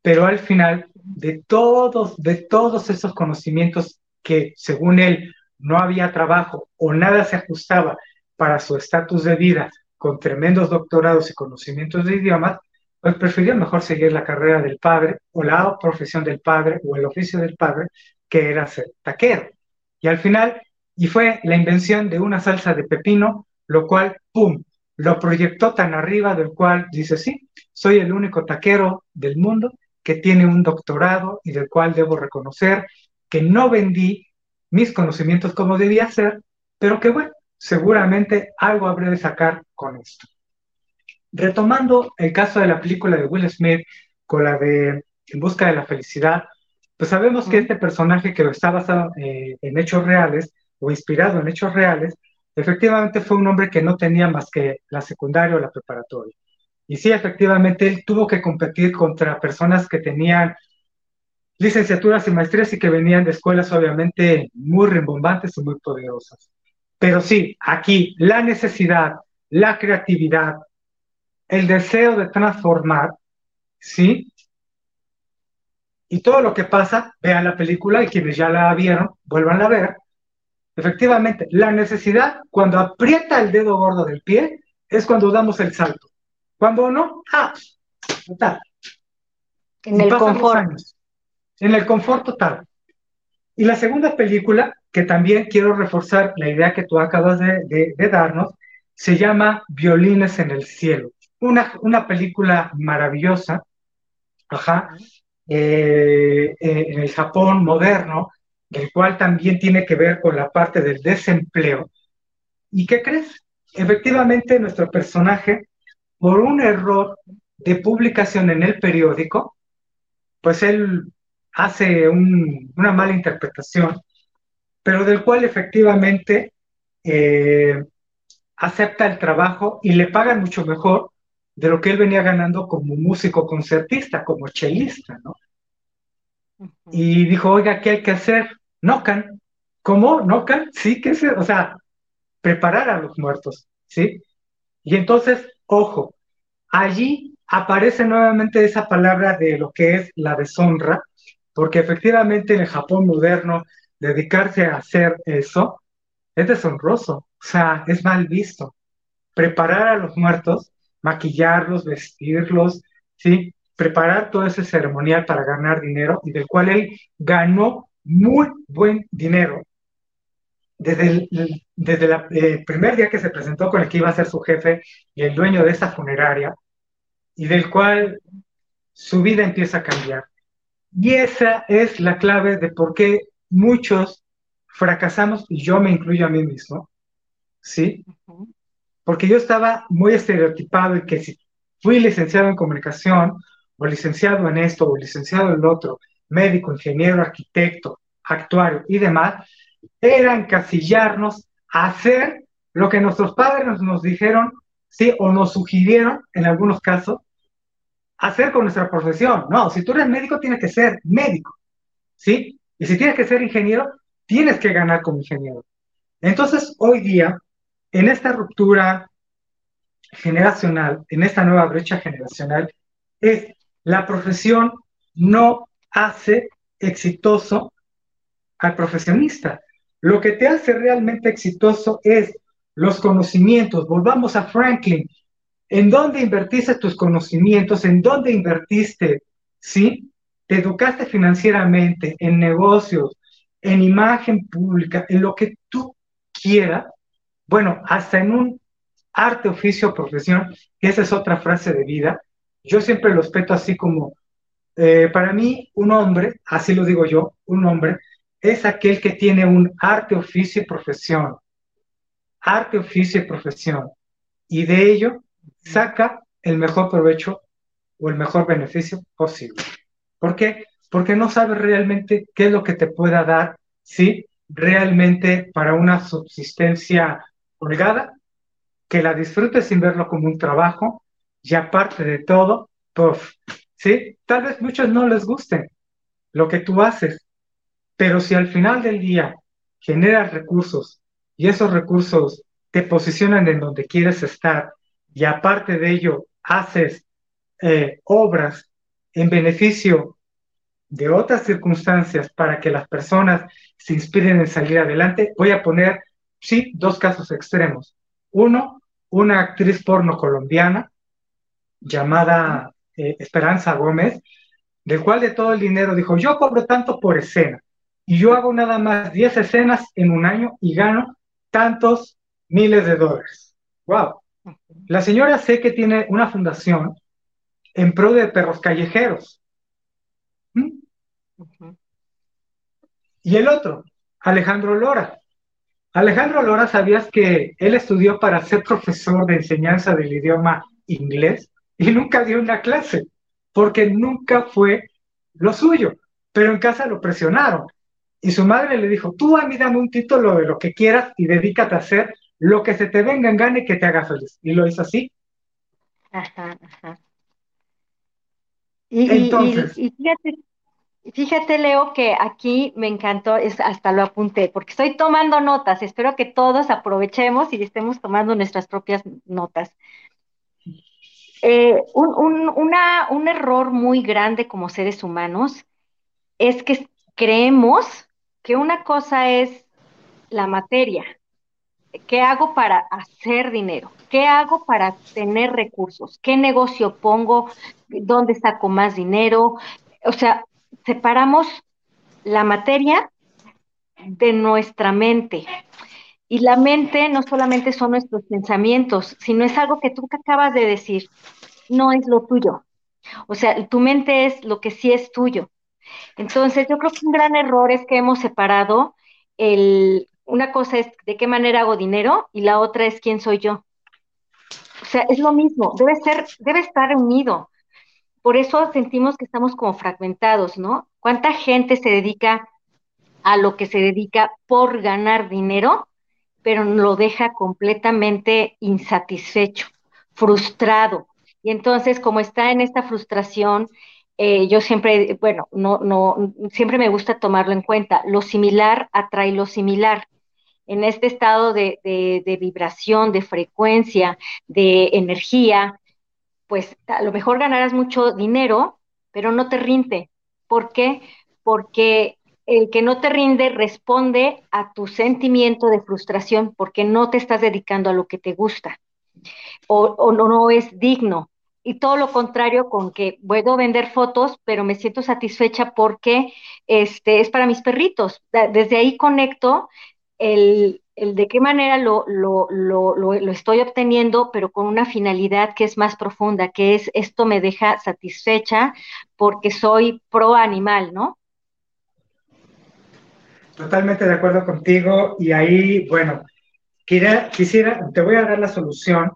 pero al final de todos, de todos esos conocimientos que según él no había trabajo o nada se ajustaba para su estatus de vida con tremendos doctorados y conocimientos de idiomas, pues prefirió mejor seguir la carrera del padre o la profesión del padre o el oficio del padre, que era ser taquero. Y al final, y fue la invención de una salsa de pepino, lo cual, ¡pum!, lo proyectó tan arriba del cual dice, sí, soy el único taquero del mundo que tiene un doctorado y del cual debo reconocer que no vendí mis conocimientos como debía ser, pero que bueno, seguramente algo habré de sacar con esto. Retomando el caso de la película de Will Smith con la de En busca de la felicidad, pues sabemos que este personaje que está basado eh, en hechos reales o inspirado en hechos reales, efectivamente fue un hombre que no tenía más que la secundaria o la preparatoria. Y sí, efectivamente, él tuvo que competir contra personas que tenían licenciaturas y maestrías y que venían de escuelas obviamente muy rimbombantes y muy poderosas. Pero sí, aquí la necesidad, la creatividad, el deseo de transformar, ¿sí? Y todo lo que pasa, vean la película y quienes ya la vieron, vuelvan a ver. Efectivamente, la necesidad, cuando aprieta el dedo gordo del pie, es cuando damos el salto. Cuando no, ah, total. En el confort. En el confort total. Y la segunda película, que también quiero reforzar la idea que tú acabas de, darnos, se llama Violines en el Cielo. Una, una película maravillosa, ajá, eh, eh, en el Japón moderno, el cual también tiene que ver con la parte del desempleo. ¿Y qué crees? Efectivamente, nuestro personaje, por un error de publicación en el periódico, pues él hace una mala interpretación, pero del cual efectivamente eh, acepta el trabajo y le pagan mucho mejor de lo que él venía ganando como músico concertista, como chelista, ¿no? Y dijo, oiga, ¿qué hay que hacer? Nocan. ¿Cómo? ¿Nocan? Sí, ¿qué es? O sea, preparar a los muertos, ¿sí? Y entonces, ojo, allí aparece nuevamente esa palabra de lo que es la deshonra, porque efectivamente en el Japón moderno, dedicarse a hacer eso es deshonroso, o sea, es mal visto. Preparar a los muertos maquillarlos, vestirlos, ¿sí? Preparar todo ese ceremonial para ganar dinero y del cual él ganó muy buen dinero. Desde el, desde el primer día que se presentó con el que iba a ser su jefe y el dueño de esa funeraria, y del cual su vida empieza a cambiar. Y esa es la clave de por qué muchos fracasamos, y yo me incluyo a mí mismo, ¿sí? Porque yo estaba muy estereotipado y que si fui licenciado en comunicación o licenciado en esto o licenciado en lo otro, médico, ingeniero, arquitecto, actuario y demás, era encasillarnos a hacer lo que nuestros padres nos, dijeron, sí, o nos sugirieron en algunos casos, hacer con nuestra profesión. No, si tú eres médico, tienes que ser médico, ¿sí? Y si tienes que ser ingeniero, tienes que ganar como ingeniero. Entonces, hoy día, en esta ruptura generacional, en esta nueva brecha generacional, es la profesión no hace exitoso al profesionista. Lo que te hace realmente exitoso es los conocimientos. Volvamos a Franklin. ¿En dónde invertiste tus conocimientos? ¿En dónde invertiste? ¿Sí? Te educaste financieramente, en negocios, en imagen pública, en lo que tú quieras bueno, hasta en un arte, oficio, profesión, que esa es otra frase de vida, yo siempre lo respeto así como, eh, para mí, un hombre, así lo digo yo, un hombre, es aquel que tiene un arte, oficio y profesión. Arte, oficio y profesión. Y de ello saca el mejor provecho o el mejor beneficio posible. ¿Por qué? Porque no sabe realmente qué es lo que te pueda dar, ¿sí? Realmente para una subsistencia holgada, que la disfrutes sin verlo como un trabajo y aparte de todo, puff, ¿sí? Tal vez muchos no les guste lo que tú haces, pero si al final del día generas recursos y esos recursos te posicionan en donde quieres estar y aparte de ello haces eh, obras en beneficio de otras circunstancias para que las personas se inspiren en salir adelante, voy a poner sí, dos casos extremos. Uno, una actriz porno colombiana llamada eh, Esperanza Gómez, del cual de todo el dinero dijo, yo cobro tanto por escena y yo hago nada más 10 escenas en un año y gano tantos miles de dólares. ¡Wow! La señora sé que tiene una fundación en pro de perros callejeros. ¿Mm? Y el otro, Alejandro Lora, Alejandro Lora, ¿sabías que él estudió para ser profesor de enseñanza del idioma inglés y nunca dio una clase? Porque nunca fue lo suyo, pero en casa lo presionaron. Y su madre le dijo, tú a mí dame un título de lo que quieras y dedícate a hacer lo que se te venga en gane que te haga feliz. Y lo hizo así. Ajá, ajá. Y, Entonces, y, fíjate, fíjate, Leo, que aquí me encantó, es, hasta lo apunté, porque estoy tomando notas. Espero que todos aprovechemos y estemos tomando nuestras propias notas. Eh, un, un error muy grande como seres humanos es que creemos que una cosa es la materia. ¿Qué hago para hacer dinero? ¿Qué hago para tener recursos? ¿Qué negocio pongo? ¿Dónde saco más dinero? O sea, separamos la materia de nuestra mente. Y la mente no solamente son nuestros pensamientos, sino es algo que tú acabas de decir, no es lo tuyo. O sea, tu mente es lo que sí es tuyo. Entonces, yo creo que un gran error es que hemos separado el, una cosa es de qué manera hago dinero y la otra es quién soy yo. O sea, es lo mismo, debe ser, debe estar unido. Por eso sentimos que estamos como fragmentados, ¿no? ¿Cuánta gente se dedica a lo que se dedica por ganar dinero, pero lo deja completamente insatisfecho, frustrado? Y entonces, como está en esta frustración, eh, yo siempre, bueno, no, no, siempre me gusta tomarlo en cuenta. Lo similar atrae lo similar. En este estado de, de, vibración, de frecuencia, de energía, pues a lo mejor ganarás mucho dinero, pero no te rinde. ¿Por qué? Porque el que no te rinde responde a tu sentimiento de frustración porque no te estás dedicando a lo que te gusta o, o no, no es digno y todo lo contrario con que puedo vender fotos, pero me siento satisfecha porque este, es para mis perritos. Desde ahí conecto el, de qué manera lo, lo, lo, lo, estoy obteniendo, pero con una finalidad que es más profunda, que es esto me deja satisfecha porque soy pro animal, ¿no? Totalmente de acuerdo contigo y ahí, bueno, quisiera, quisiera, te voy a dar la solución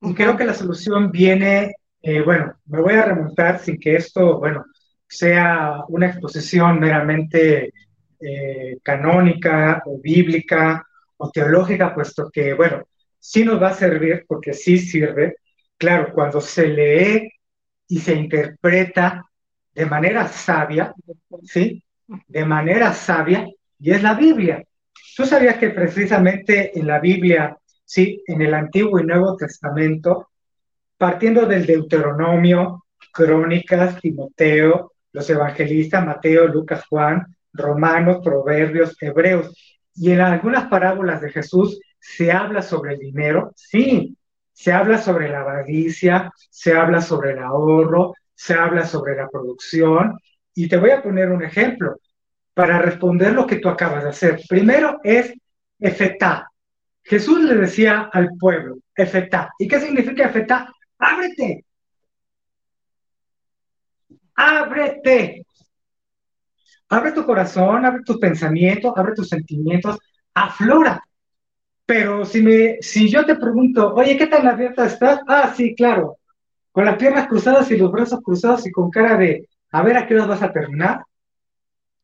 y creo que la solución viene, eh, bueno, me voy a remontar sin que esto, bueno, sea una exposición meramente eh, canónica o bíblica o teológica, puesto que, bueno, sí nos va a servir, porque sí sirve, claro, cuando se lee y se interpreta de manera sabia, ¿sí? De manera sabia, y es la Biblia. ¿Tú sabías que precisamente en la Biblia ¿sí? En el Antiguo y Nuevo Testamento, partiendo del Deuteronomio, Crónicas, Timoteo, los evangelistas, Mateo, Lucas, Juan, Romanos, Proverbios, Hebreos. Y en algunas parábolas de Jesús se habla sobre el dinero, sí, se habla sobre la avaricia, se habla sobre el ahorro, se habla sobre la producción. Y te voy a poner un ejemplo para responder lo que tú acabas de hacer. Primero es efetá, Jesús le decía al pueblo, efetá. ¿Y qué significa efetá? Ábrete. Ábrete. Abre tu corazón, abre tus pensamientos, abre tus sentimientos, aflora. Pero si, me, si yo te pregunto, oye, ¿qué tan abierta estás? Ah, sí, claro. Con las piernas cruzadas y los brazos cruzados y con cara de, a ver a qué hora vas a terminar.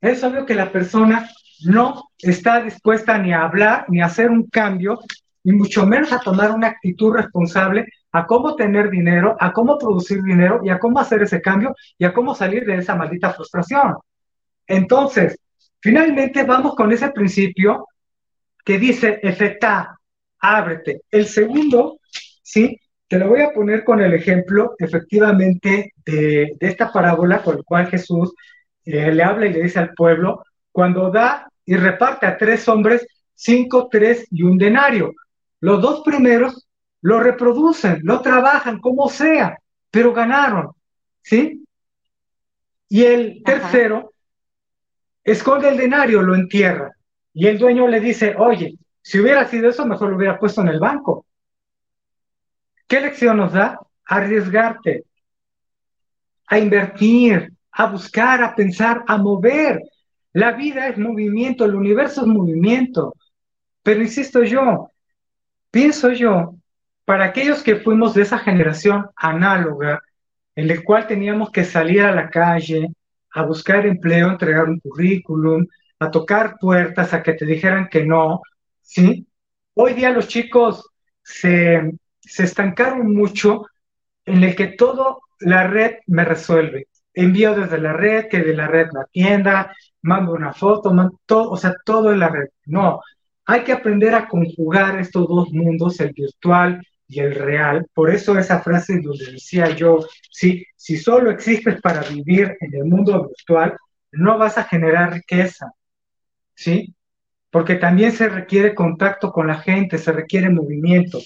Es obvio que la persona no está dispuesta ni a hablar, ni a hacer un cambio, ni mucho menos a tomar una actitud responsable a cómo tener dinero, a cómo producir dinero y a cómo hacer ese cambio y a cómo salir de esa maldita frustración. Entonces, finalmente vamos con ese principio que dice, efecta, ábrete. El segundo, ¿sí? Te lo voy a poner con el ejemplo, efectivamente, de, esta parábola con la cual Jesús eh, le habla y le dice al pueblo, cuando da y reparte a tres hombres cinco, tres y un denario. Los dos primeros lo reproducen, lo trabajan como sea, pero ganaron, ¿sí? Y el tercero esconde el denario, lo entierra. Y el dueño le dice, oye, si hubiera sido eso, mejor lo hubiera puesto en el banco. ¿Qué lección nos da? Arriesgarte, a invertir, a buscar, a pensar, a mover, la vida es movimiento, el universo es movimiento. Pero insisto yo, pienso yo, para aquellos que fuimos de esa generación análoga, en la cual teníamos que salir a la calle, a buscar empleo, entregar un currículum, a tocar puertas, a que te dijeran que no, ¿sí? hoy día los chicos se, se estancaron mucho en el que todo la red me resuelve. Envío desde la red, que de la red la tienda, mando una foto, todo, o sea, todo en la red. No, hay que aprender a conjugar estos dos mundos, el virtual y el real. Por eso esa frase donde decía yo, sí, si solo existes para vivir en el mundo virtual, no vas a generar riqueza, ¿sí? Porque también se requiere contacto con la gente, se requiere movimiento.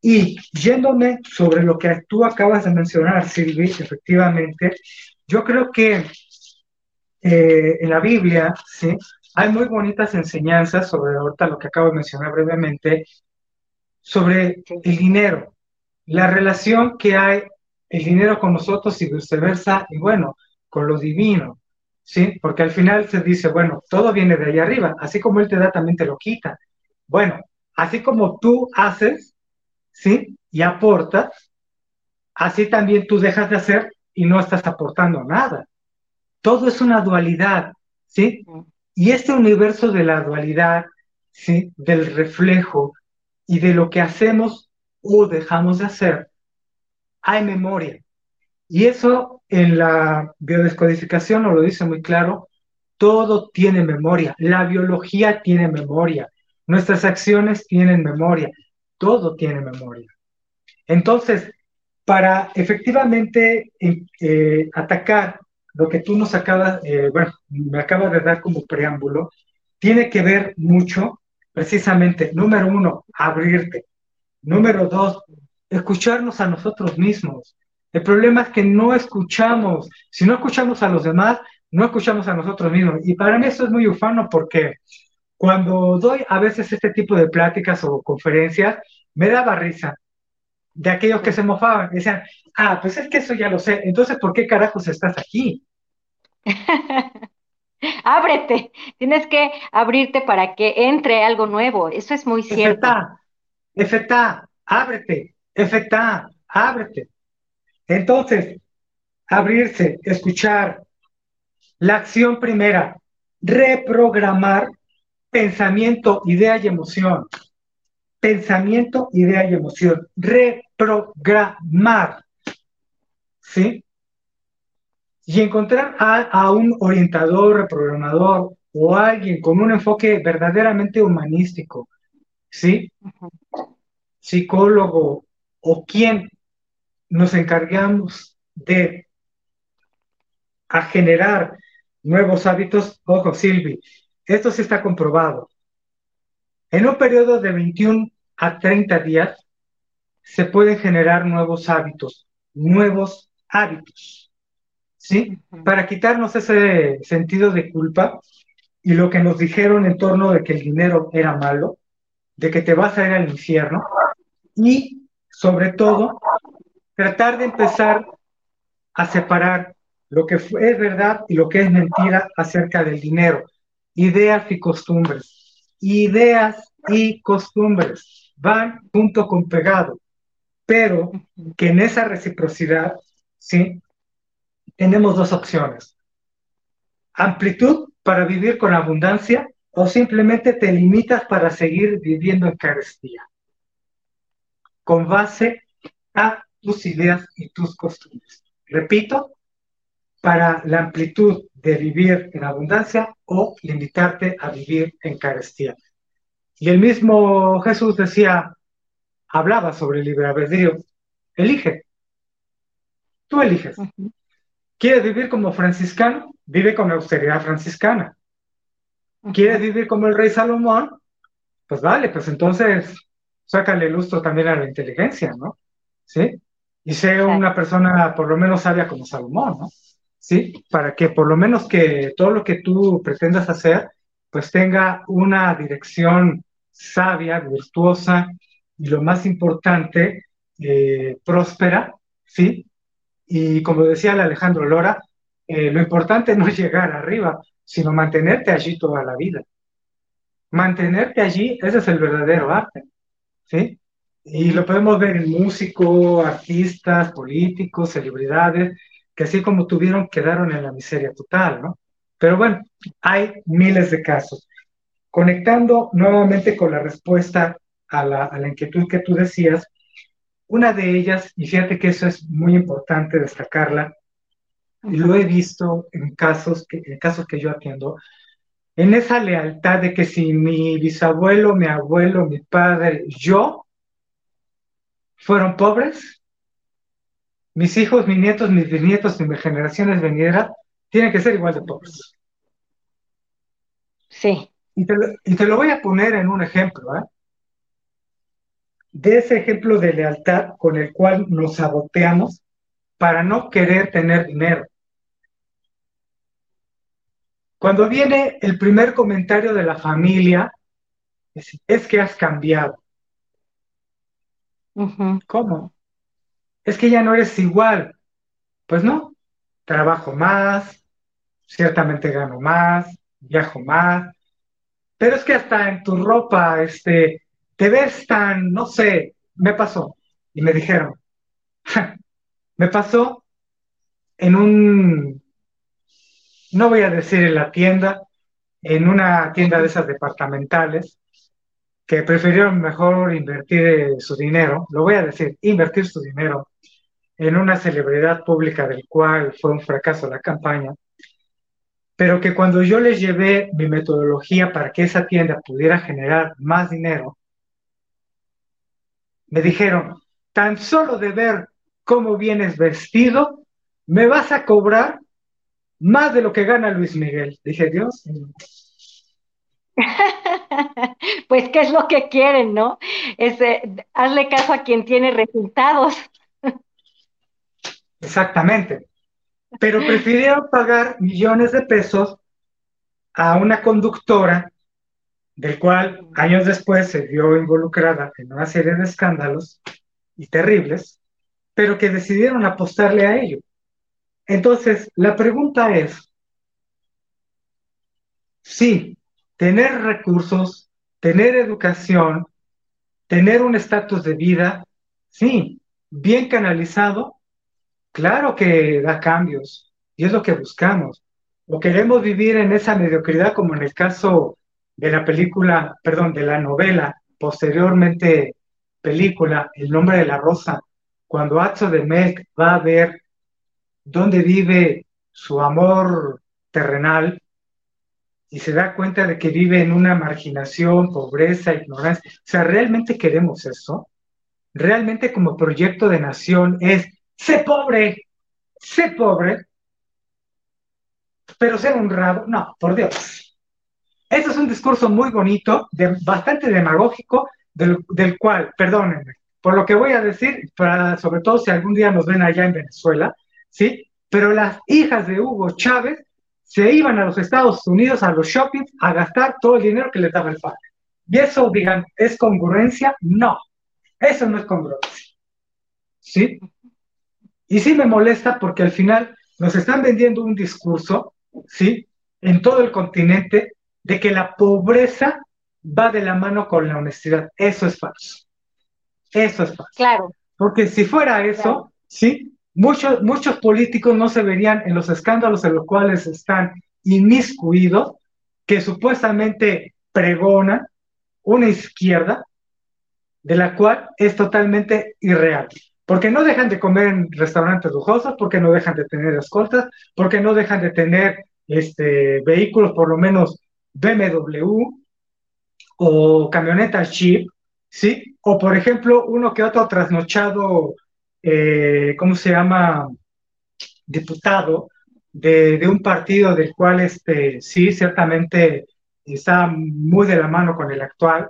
Y yéndome sobre lo que tú acabas de mencionar, Silvi, efectivamente, yo creo que eh, en la Biblia, ¿sí? Hay muy bonitas enseñanzas sobre ahorita lo que acabo de mencionar brevemente, sobre el dinero, la relación que hay el dinero con nosotros y viceversa, y bueno, con lo divino, ¿sí? Porque al final se dice, bueno, todo viene de ahí arriba, así como Él te da, también te lo quita. Bueno, así como tú haces, ¿sí? Y aportas, así también tú dejas de hacer y no estás aportando nada. Todo es una dualidad, ¿sí? Y este universo de la dualidad, ¿sí? Del reflejo y de lo que hacemos o dejamos de hacer, hay memoria. Y eso en la biodescodificación nos lo dice muy claro, todo tiene memoria, la biología tiene memoria, nuestras acciones tienen memoria, todo tiene memoria. Entonces, para efectivamente eh, atacar lo que tú nos acabas, eh, bueno, me acabas de dar como preámbulo, tiene que ver mucho, precisamente, número uno, abrirte. Número dos, escucharnos a nosotros mismos. El problema es que no escuchamos. Si no escuchamos a los demás, no escuchamos a nosotros mismos. Y para mí eso es muy ufano porque cuando doy a veces este tipo de pláticas o conferencias, me daba risa de aquellos que se mofaban. Decían, ah, pues es que eso ya lo sé. Entonces, ¿por qué carajos estás aquí? Ábrete, tienes que abrirte para que entre algo nuevo. Eso es muy cierto. Efecta, efecta, ábrete, efecta, ábrete. Entonces, abrirse, escuchar. La acción primera, reprogramar pensamiento, idea y emoción. Pensamiento, idea y emoción. Reprogramar. ¿Sí? Y encontrar a, un orientador, reprogramador o alguien con un enfoque verdaderamente humanístico, ¿sí? Psicólogo o quien nos encargamos de generar nuevos hábitos, ojo Silvi, esto sí está comprobado. En un periodo de 21 a 30 días se pueden generar nuevos hábitos, nuevos hábitos. ¿Sí? Para quitarnos ese sentido de culpa y lo que nos dijeron en torno de que el dinero era malo, de que te vas a ir al infierno y sobre todo tratar de empezar a separar lo que es verdad y lo que es mentira acerca del dinero, ideas y costumbres. Ideas y costumbres van junto con pegado, pero que en esa reciprocidad, ¿sí? Tenemos dos opciones. Amplitud para vivir con abundancia o simplemente te limitas para seguir viviendo en carestía, con base a tus ideas y tus costumbres. Repito, para la amplitud de vivir en abundancia o limitarte a vivir en carestía. Y el mismo Jesús decía, hablaba sobre el libre albedrío, elige, tú eliges. ¿Quieres vivir como franciscano? Vive con austeridad franciscana. ¿Quieres vivir como el rey Salomón? Pues vale, pues entonces sácale lustro también a la inteligencia, ¿no? ¿Sí? Y sea una persona por lo menos sabia como Salomón, ¿no? ¿Sí? Para que por lo menos que todo lo que tú pretendas hacer, pues tenga una dirección sabia, virtuosa y lo más importante, eh, próspera, ¿sí? Y como decía el Alejandro Lora, eh, lo importante no es llegar arriba, sino mantenerte allí toda la vida. Mantenerte allí, ese es el verdadero arte, ¿sí? Y lo podemos ver en músicos, artistas, políticos, celebridades, que así como tuvieron, quedaron en la miseria total, ¿no? Pero bueno, hay miles de casos. conectando nuevamente con la respuesta a la, a la inquietud que tú decías, una de ellas, y fíjate que eso es muy importante destacarla, y lo he visto en casos que, en casos que yo atiendo, en esa lealtad de que si mi bisabuelo, mi abuelo, mi padre, yo fueron pobres, mis hijos, mis nietos, mis bisnietos y mis generaciones venideras tienen que ser igual de pobres. Sí. Y te, lo, y te lo voy a poner en un ejemplo, ¿eh? De ese ejemplo de lealtad con el cual nos saboteamos para no querer tener dinero. Cuando viene el primer comentario de la familia, es, es que has cambiado. ¿Cómo? Es que ya no eres igual. Pues no, trabajo más, ciertamente gano más, viajo más, pero es que hasta en tu ropa, este, te ves tan, no sé, me pasó. Y me dijeron, me pasó en un, no voy a decir en la tienda, en una tienda de esas departamentales, que prefirieron mejor invertir eh, su dinero, lo voy a decir, invertir su dinero en una celebridad pública del cual fue un fracaso la campaña, pero que cuando yo les llevé mi metodología para que esa tienda pudiera generar más dinero, me dijeron, tan solo de ver cómo vienes vestido, me vas a cobrar más de lo que gana Luis Miguel. Dije, Dios. Pues, ¿qué es lo que quieren, no? Es, eh, hazle caso a quien tiene resultados. Exactamente. Pero prefirieron pagar millones de pesos a una conductora del cual años después se vio involucrada en una serie de escándalos y terribles, pero que decidieron apostarle a ello. Entonces, la pregunta es, sí, tener recursos, tener educación, tener un estatus de vida, sí, bien canalizado, claro que da cambios y es lo que buscamos. O queremos vivir en esa mediocridad como en el caso de la película, perdón, de la novela, posteriormente película, El nombre de la rosa, cuando Atzo de Melk va a ver dónde vive su amor terrenal y se da cuenta de que vive en una marginación, pobreza, ignorancia. O sea, ¿realmente queremos eso? Realmente como proyecto de nación es, sé pobre, sé pobre, pero ser honrado. No, por Dios. Ese es un discurso muy bonito, bastante demagógico, del, cual, perdónenme, por lo que voy a decir, sobre todo si algún día nos ven allá en Venezuela, ¿sí? Pero las hijas de Hugo Chávez se iban a los Estados Unidos, a los shoppings, a gastar todo el dinero que les daba el padre. Y eso, digan, ¿es congruencia? No, eso no es congruencia. ¿Sí? Y sí me molesta porque al final nos están vendiendo un discurso, ¿sí? En todo el continente, de que la pobreza va de la mano con la honestidad. Eso es falso. Eso es falso. Claro. Porque si fuera eso, claro. ¿sí? Muchos, muchos políticos no se verían en los escándalos en los cuales están inmiscuidos, que supuestamente pregonan una izquierda de la cual es totalmente irreal. Porque no dejan de comer en restaurantes lujosos, porque no dejan de tener escoltas, porque no dejan de tener este, vehículos, por lo menos BMW o camionetas Jeep, ¿sí? O por ejemplo, uno que otro trasnochado eh, ¿cómo se llama? Diputado de, de, un partido del cual, este, sí, ciertamente está muy de la mano con el actual,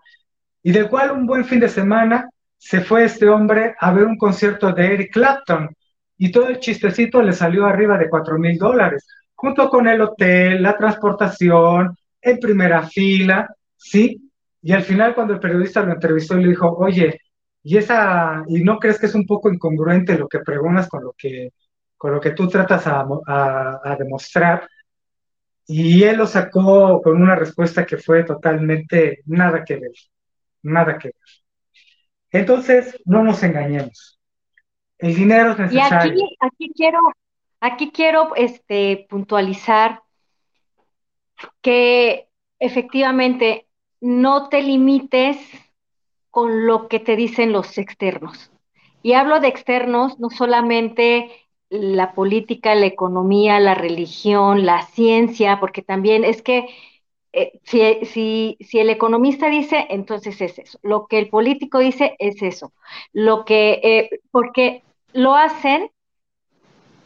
y del cual un buen fin de semana se fue este hombre a ver un concierto de Eric Clapton, y todo el chistecito le salió arriba de cuatro mil dólares, junto con el hotel, la transportación, en primera fila, ¿sí? Y al final cuando el periodista lo entrevistó y le dijo, oye, y esa, y no crees que es un poco incongruente lo que preguntas con lo que, con lo que tú tratas a, a, a, demostrar. Y él lo sacó con una respuesta que fue totalmente nada que ver, nada que ver. Entonces, no nos engañemos. El dinero es necesario. Y aquí, aquí quiero, aquí quiero este, puntualizar que efectivamente no te limites con lo que te dicen los externos. Y hablo de externos, no solamente la política, la economía, la religión, la ciencia, porque también es que eh, si, si, si, el economista dice, entonces es eso. Lo que el político dice es eso. Lo que, eh, porque lo hacen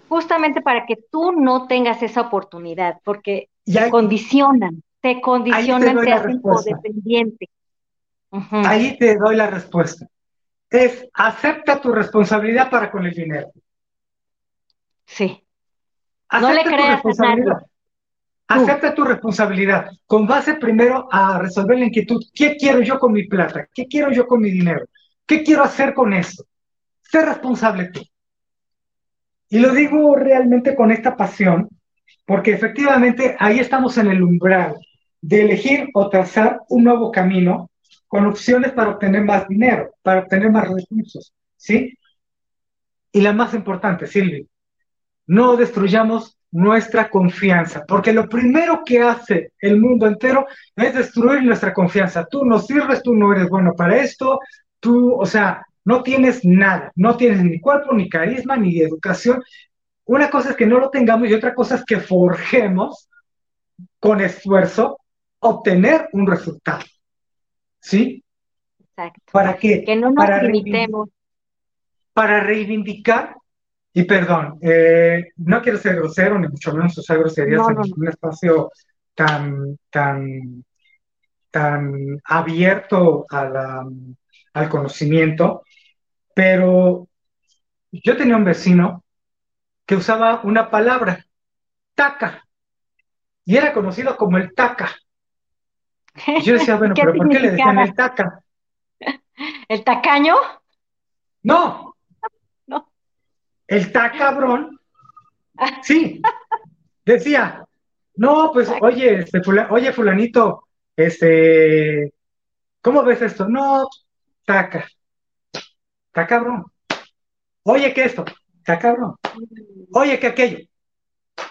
justamente para que tú no tengas esa oportunidad, porque te condicionan, te condicionan, te, te hacen codependiente. Ahí te doy la respuesta. Es acepta tu responsabilidad para con el dinero. Sí. Acepta no le creas tu a nadie. Acepta tu responsabilidad con base primero a resolver la inquietud. ¿Qué quiero yo con mi plata? ¿Qué quiero yo con mi dinero? ¿Qué quiero hacer con eso? Sé responsable tú. Y lo digo realmente con esta pasión, porque efectivamente ahí estamos en el umbral de elegir o trazar un nuevo camino con opciones para obtener más dinero, para obtener más recursos, ¿sí? Y la más importante, Silvi, no destruyamos nuestra confianza, porque lo primero que hace el mundo entero es destruir nuestra confianza. Tú no sirves, tú no eres bueno para esto, tú, o sea, no tienes nada, no tienes ni cuerpo, ni carisma, ni educación. Una cosa es que no lo tengamos y otra cosa es que forjemos con esfuerzo obtener un resultado. ¿Sí? Exacto. ¿Para qué? Que no nos para limitemos. Para reivindicar, y perdón, eh, no quiero ser grosero, ni mucho menos usar groserías en un espacio tan, tan, tan abierto al conocimiento, pero yo tenía un vecino que usaba una palabra, taca, y era conocido como el taca. Yo decía, bueno, pero ¿por qué le decían el taca? ¿El tacaño? No. No. El tacabrón. Sí. Decía, no, pues, oye, este, oye, fulanito, este, ¿cómo ves esto? No, taca. Tacabrón. Oye, ¿qué esto? Tacabrón. Oye, ¿qué aquello?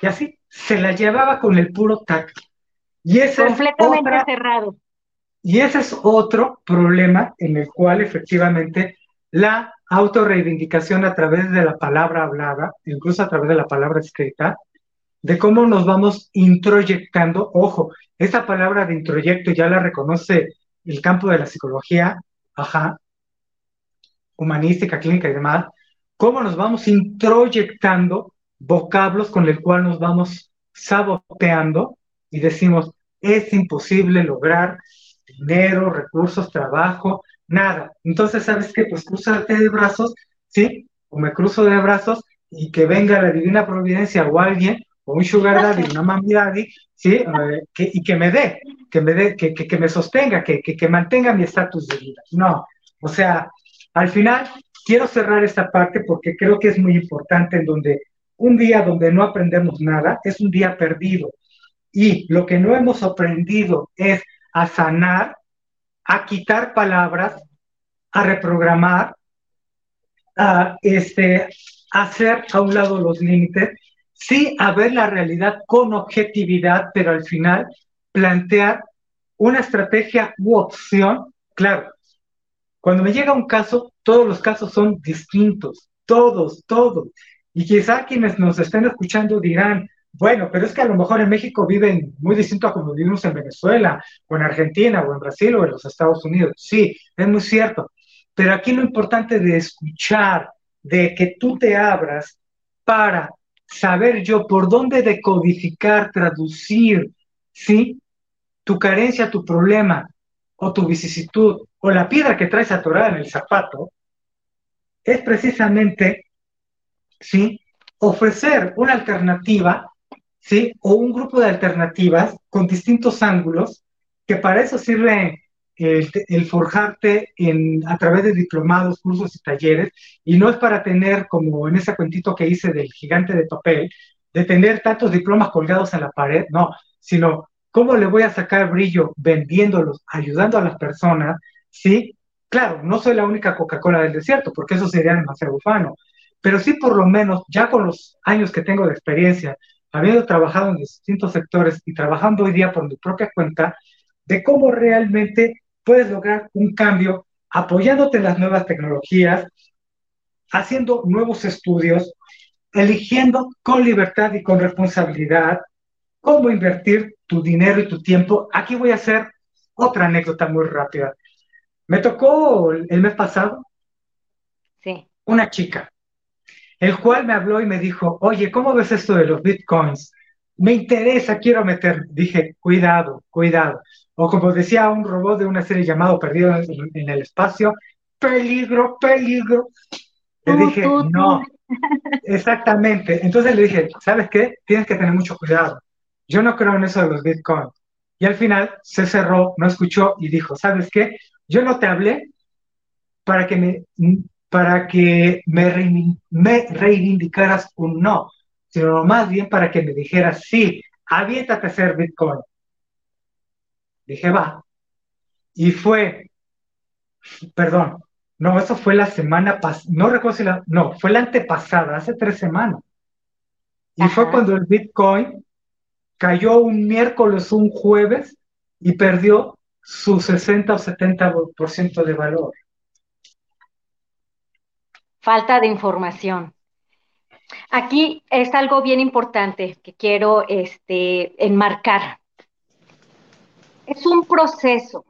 Y así se la llevaba con el puro tac. Y ese Completamente cerrado. Y ese es otro problema en el cual efectivamente la autorreivindicación a través de la palabra hablada, incluso a través de la palabra escrita, de cómo nos vamos introyectando. Ojo, esa palabra de introyecto ya la reconoce el campo de la psicología, ajá, humanística, clínica y demás, cómo nos vamos introyectando vocablos con el cual nos vamos saboteando y decimos, es imposible lograr dinero, recursos, trabajo, nada. Entonces, ¿sabes qué? Pues cruzarte de brazos, ¿sí? O me cruzo de brazos y que venga la divina providencia o alguien, o un sugar daddy, una mami daddy, ¿sí? Eh, y que me dé, que me dé, que, que, me sostenga, que, que, que mantenga mi estatus de vida. No, o sea, al final quiero cerrar esta parte porque creo que es muy importante en donde un día donde no aprendemos nada es un día perdido. Y lo que no hemos aprendido es a sanar, a quitar palabras, a reprogramar, a este, hacer a un lado los límites, sí a ver la realidad con objetividad, pero al final plantear una estrategia u opción, claro. Cuando me llega un caso, todos los casos son distintos, todos, todos. Y quizá quienes nos estén escuchando dirán, bueno, pero es que a lo mejor en México viven muy distinto a como vivimos en Venezuela, o en Argentina, o en Brasil, o en los Estados Unidos. Sí, es muy cierto. Pero aquí lo importante de escuchar, de que tú te abras para saber yo por dónde decodificar, traducir, ¿sí? Tu carencia, tu problema, o tu vicisitud, o la piedra que traes atorada en el zapato, es precisamente, ¿sí? Ofrecer una alternativa ¿sí? O un grupo de alternativas con distintos ángulos, que para eso sirve el, forjarte en, a través de diplomados, cursos y talleres, y no es para tener, como en ese cuentito que hice del gigante de papel, de tener tantos diplomas colgados en la pared, no, sino cómo le voy a sacar brillo vendiéndolos, ayudando a las personas, ¿sí? Claro, no soy la única Coca-Cola del desierto, porque eso sería demasiado ufano, pero sí por lo menos, ya con los años que tengo de experiencia, habiendo trabajado en distintos sectores y trabajando hoy día por mi propia cuenta, de cómo realmente puedes lograr un cambio apoyándote en las nuevas tecnologías, haciendo nuevos estudios, eligiendo con libertad y con responsabilidad cómo invertir tu dinero y tu tiempo. Aquí voy a hacer otra anécdota muy rápida. Me tocó el mes pasado sí. una chica, el cual me habló y me dijo, oye, ¿cómo ves esto de los bitcoins? Me interesa, quiero meter. Dije, cuidado, cuidado. O como decía un robot de una serie llamado Perdido en, el Espacio, peligro, peligro. Le dije, no, exactamente. Entonces le dije, ¿sabes qué? Tienes que tener mucho cuidado. Yo no creo en eso de los bitcoins. Y al final se cerró, no escuchó y dijo, ¿sabes qué? Yo no te hablé para que me, para que me, me reivindicaras un no, sino más bien para que me dijeras, sí, aviéntate a hacer bitcoin. Dije, va. Y fue, perdón, no, eso fue la semana pasada, no recuerdo si la, no, fue la antepasada, hace tres semanas. Y fue cuando el Bitcoin cayó un miércoles, un jueves y perdió su 60 o 70% de valor. Falta de información. Aquí es algo bien importante que quiero este, enmarcar. Es un proceso.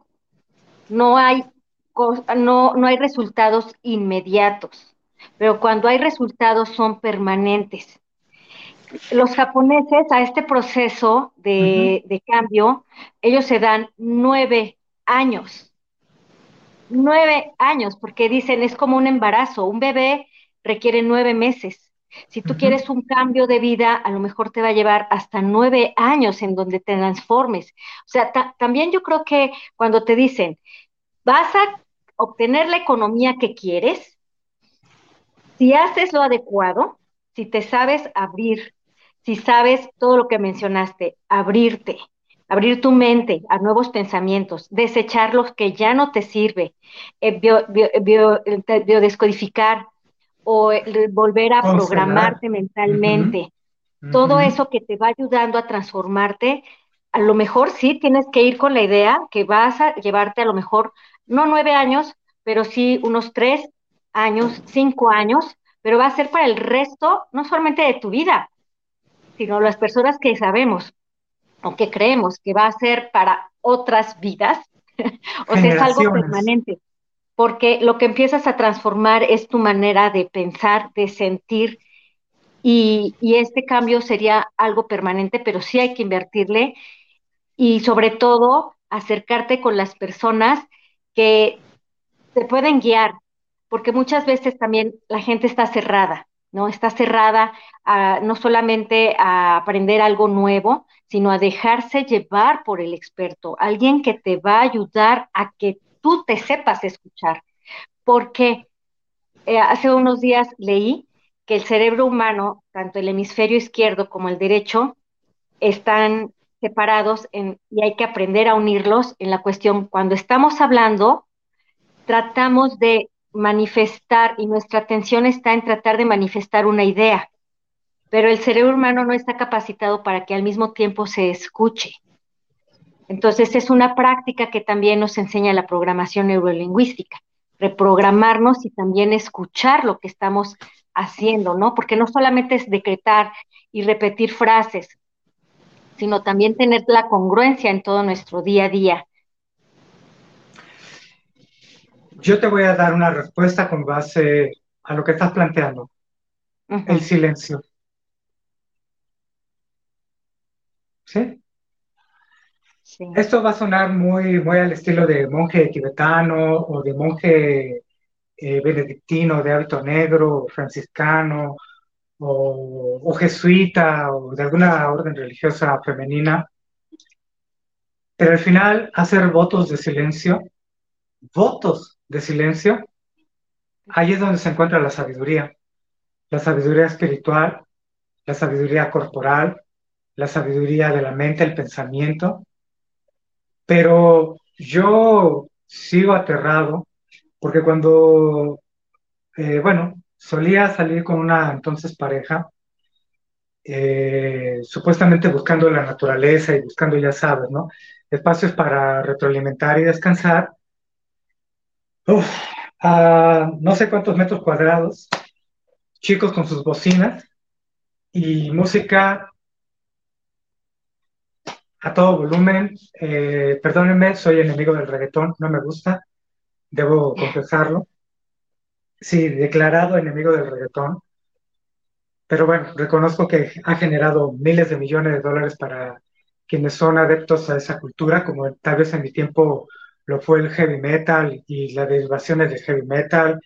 No hay, no, no hay resultados inmediatos, pero cuando hay resultados son permanentes los japoneses a este proceso de, cambio, ellos se dan nueve años. Nueve años, porque dicen es como un embarazo. Un bebé requiere nueve meses. Si tú quieres un cambio de vida, a lo mejor te va a llevar hasta nueve años en donde te transformes. O sea, también yo creo que cuando te dicen, vas a obtener la economía que quieres, si haces lo adecuado, si te sabes abrir si sabes todo lo que mencionaste, abrirte, abrir tu mente a nuevos pensamientos, desechar los que ya no te sirve, eh, biodescodificar o volver a programarte mentalmente. Todo eso que te va ayudando a transformarte, a lo mejor sí tienes que ir con la idea que vas a llevarte a lo mejor, no nueve años, pero sí unos tres años, cinco años, pero va a ser para el resto, no solamente de tu vida, sino las personas que sabemos o que creemos que va a ser para otras vidas, o sea, es algo permanente, porque lo que empiezas a transformar es tu manera de pensar, de sentir, y, y este cambio sería algo permanente, pero sí hay que invertirle y sobre todo acercarte con las personas que te pueden guiar, porque muchas veces también la gente está cerrada ¿no? Está cerrada no solamente a aprender algo nuevo, sino a dejarse llevar por el experto, alguien que te va a ayudar a que tú te sepas escuchar. Porque eh, hace unos días leí que el cerebro humano, tanto el hemisferio izquierdo como el derecho, están separados y hay que aprender a unirlos en la cuestión. Cuando estamos hablando, tratamos de manifestar y nuestra atención está en tratar de manifestar una idea, pero el cerebro humano no está capacitado para que al mismo tiempo se escuche. Entonces es una práctica que también nos enseña la programación neurolingüística, reprogramarnos y también escuchar lo que estamos haciendo, ¿no? Porque no solamente es decretar y repetir frases, sino también tener la congruencia en todo nuestro día a día. Yo te voy a dar una respuesta con base a lo que estás planteando. El silencio. ¿Sí? Esto va a sonar muy, muy al estilo de monje tibetano o de monje eh, benedictino de hábito negro, o franciscano o, o, jesuita o de alguna orden religiosa femenina. Pero al final, hacer votos de silencio, votos de silencio, ahí es donde se encuentra la sabiduría, la sabiduría espiritual, la sabiduría corporal, la sabiduría de la mente, el pensamiento. Pero yo sigo aterrado porque cuando, eh, bueno, solía salir con una entonces pareja, eh, supuestamente buscando la naturaleza y buscando, ya sabes, ¿no? espacios para retroalimentar y descansar. Uf, a no sé cuántos metros cuadrados, chicos con sus bocinas y música a todo volumen. Eh, perdónenme, soy enemigo del reggaetón, no me gusta, debo confesarlo. Sí, declarado enemigo del reggaetón. Pero bueno, reconozco que ha generado miles de millones de dólares para quienes son adeptos a esa cultura, como tal vez en mi tiempo lo fue el heavy metal y las derivaciones del heavy metal,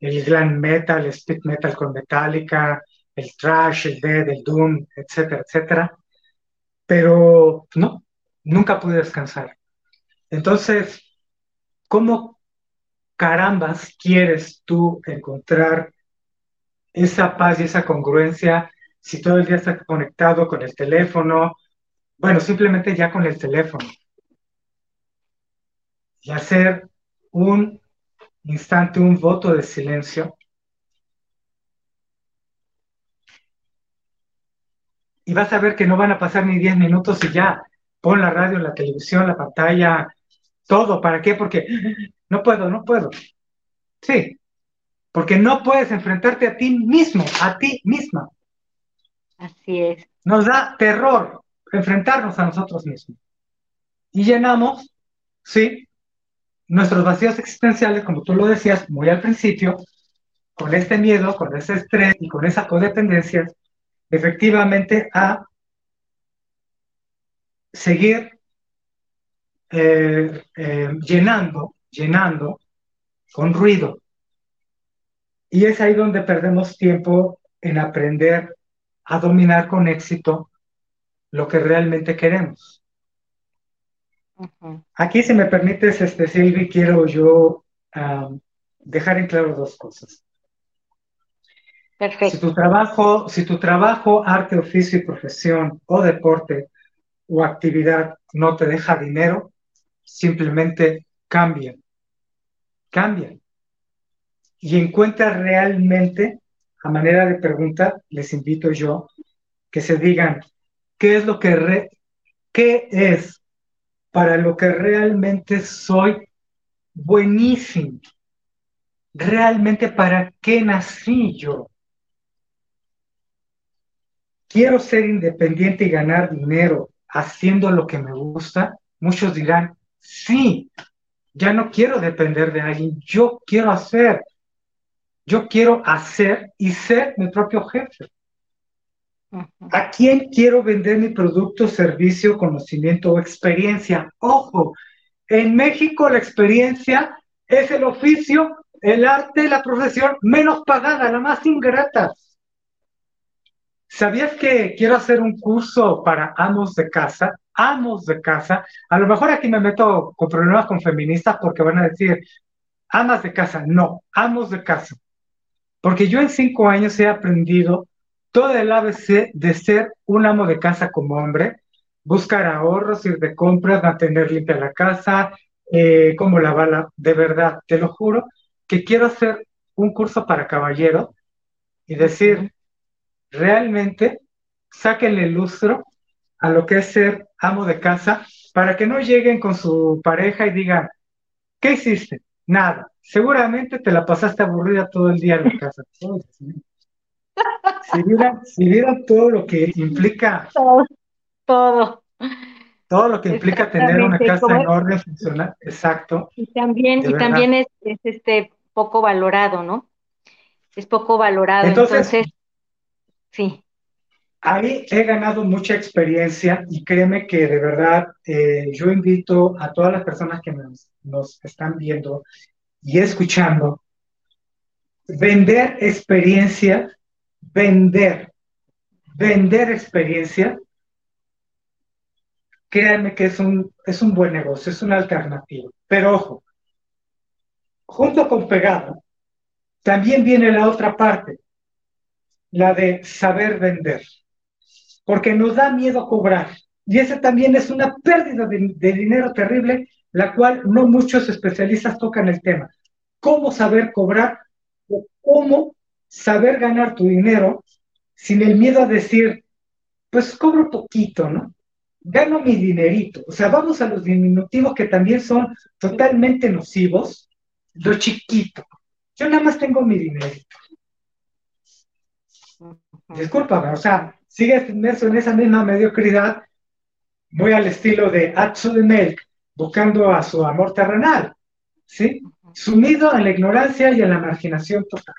el glam metal, el speed metal con Metallica, el trash, el death, el doom, etcétera, etcétera. Pero no, nunca pude descansar. Entonces, ¿cómo carambas quieres tú encontrar esa paz y esa congruencia si todo el día estás conectado con el teléfono? Bueno, simplemente ya con el teléfono. Y hacer un instante, un voto de silencio. Y vas a ver que no van a pasar ni 10 minutos y ya. Pon la radio, la televisión, la pantalla, todo. ¿Para qué? Porque no puedo, no puedo. Sí, porque no puedes enfrentarte a ti mismo, a ti misma. Así es. Nos da terror enfrentarnos a nosotros mismos. Y llenamos, sí, nuestros vacíos existenciales, como tú lo decías muy al principio, con este miedo, con ese estrés y con esa codependencia, efectivamente a seguir eh, eh, llenando, llenando con ruido. Y es ahí donde perdemos tiempo en aprender a dominar con éxito lo que realmente queremos. Aquí, si me permites, este, Silvi, quiero yo dejar en claro dos cosas. Perfecto. Si tu trabajo, si tu trabajo, arte, oficio y profesión o deporte o actividad no te deja dinero, simplemente cambia. Cambia. Y encuentra realmente, a manera de pregunta, les invito yo, que se digan, ¿qué es lo que, re, qué es para lo que realmente soy buenísimo. Realmente para qué nací yo. Quiero ser independiente y ganar dinero haciendo lo que me gusta. Muchos dirán, sí, ya no quiero depender de alguien, yo quiero hacer. Yo quiero hacer y ser mi propio jefe. ¿A quién quiero vender mi producto, servicio, conocimiento o experiencia? Ojo, en México la experiencia es el oficio, el arte, la profesión menos pagada, la más ingrata. ¿Sabías que quiero hacer un curso para amos de casa? Amos de casa. A lo mejor aquí me meto con problemas con feministas porque van a decir, amas de casa. No, amos de casa. Porque yo en cinco años he aprendido todo el ABC de ser un amo de casa como hombre, buscar ahorros, ir de compras, mantener limpia la casa, eh, como lavarla, de verdad, te lo juro, que quiero hacer un curso para caballero y decir, realmente, sáquenle el lustro a lo que es ser amo de casa para que no lleguen con su pareja y digan, ¿qué hiciste? Nada. Seguramente te la pasaste aburrida todo el día en la casa. Si vieran, todo lo que implica. Todo. Todo, lo que implica tener una casa en orden, funcional, exacto. Y también, y también es, este poco valorado, ¿no? Es poco valorado. Entonces, sí. Ahí he ganado mucha experiencia y créeme que de verdad eh, yo invito a todas las personas que nos, nos están viendo y escuchando, vender experiencia vender, vender experiencia, créanme que es un, es un buen negocio, es una alternativa. Pero ojo, junto con pegado, también viene la otra parte, la de saber vender, porque nos da miedo cobrar. Y ese también es una pérdida de, de dinero terrible, la cual no muchos especialistas tocan el tema. ¿Cómo saber cobrar? O ¿Cómo saber ganar tu dinero sin el miedo a decir, pues cobro poquito, ¿no? gano mi dinerito. O sea, vamos a los diminutivos que también son totalmente nocivos, lo chiquito. Yo nada más tengo mi dinerito. Discúlpame, o sea, sigues inmerso en esa misma mediocridad, muy al estilo de Atsu de Melk, buscando a su amor terrenal, ¿sí? Sumido en la ignorancia y en la marginación total.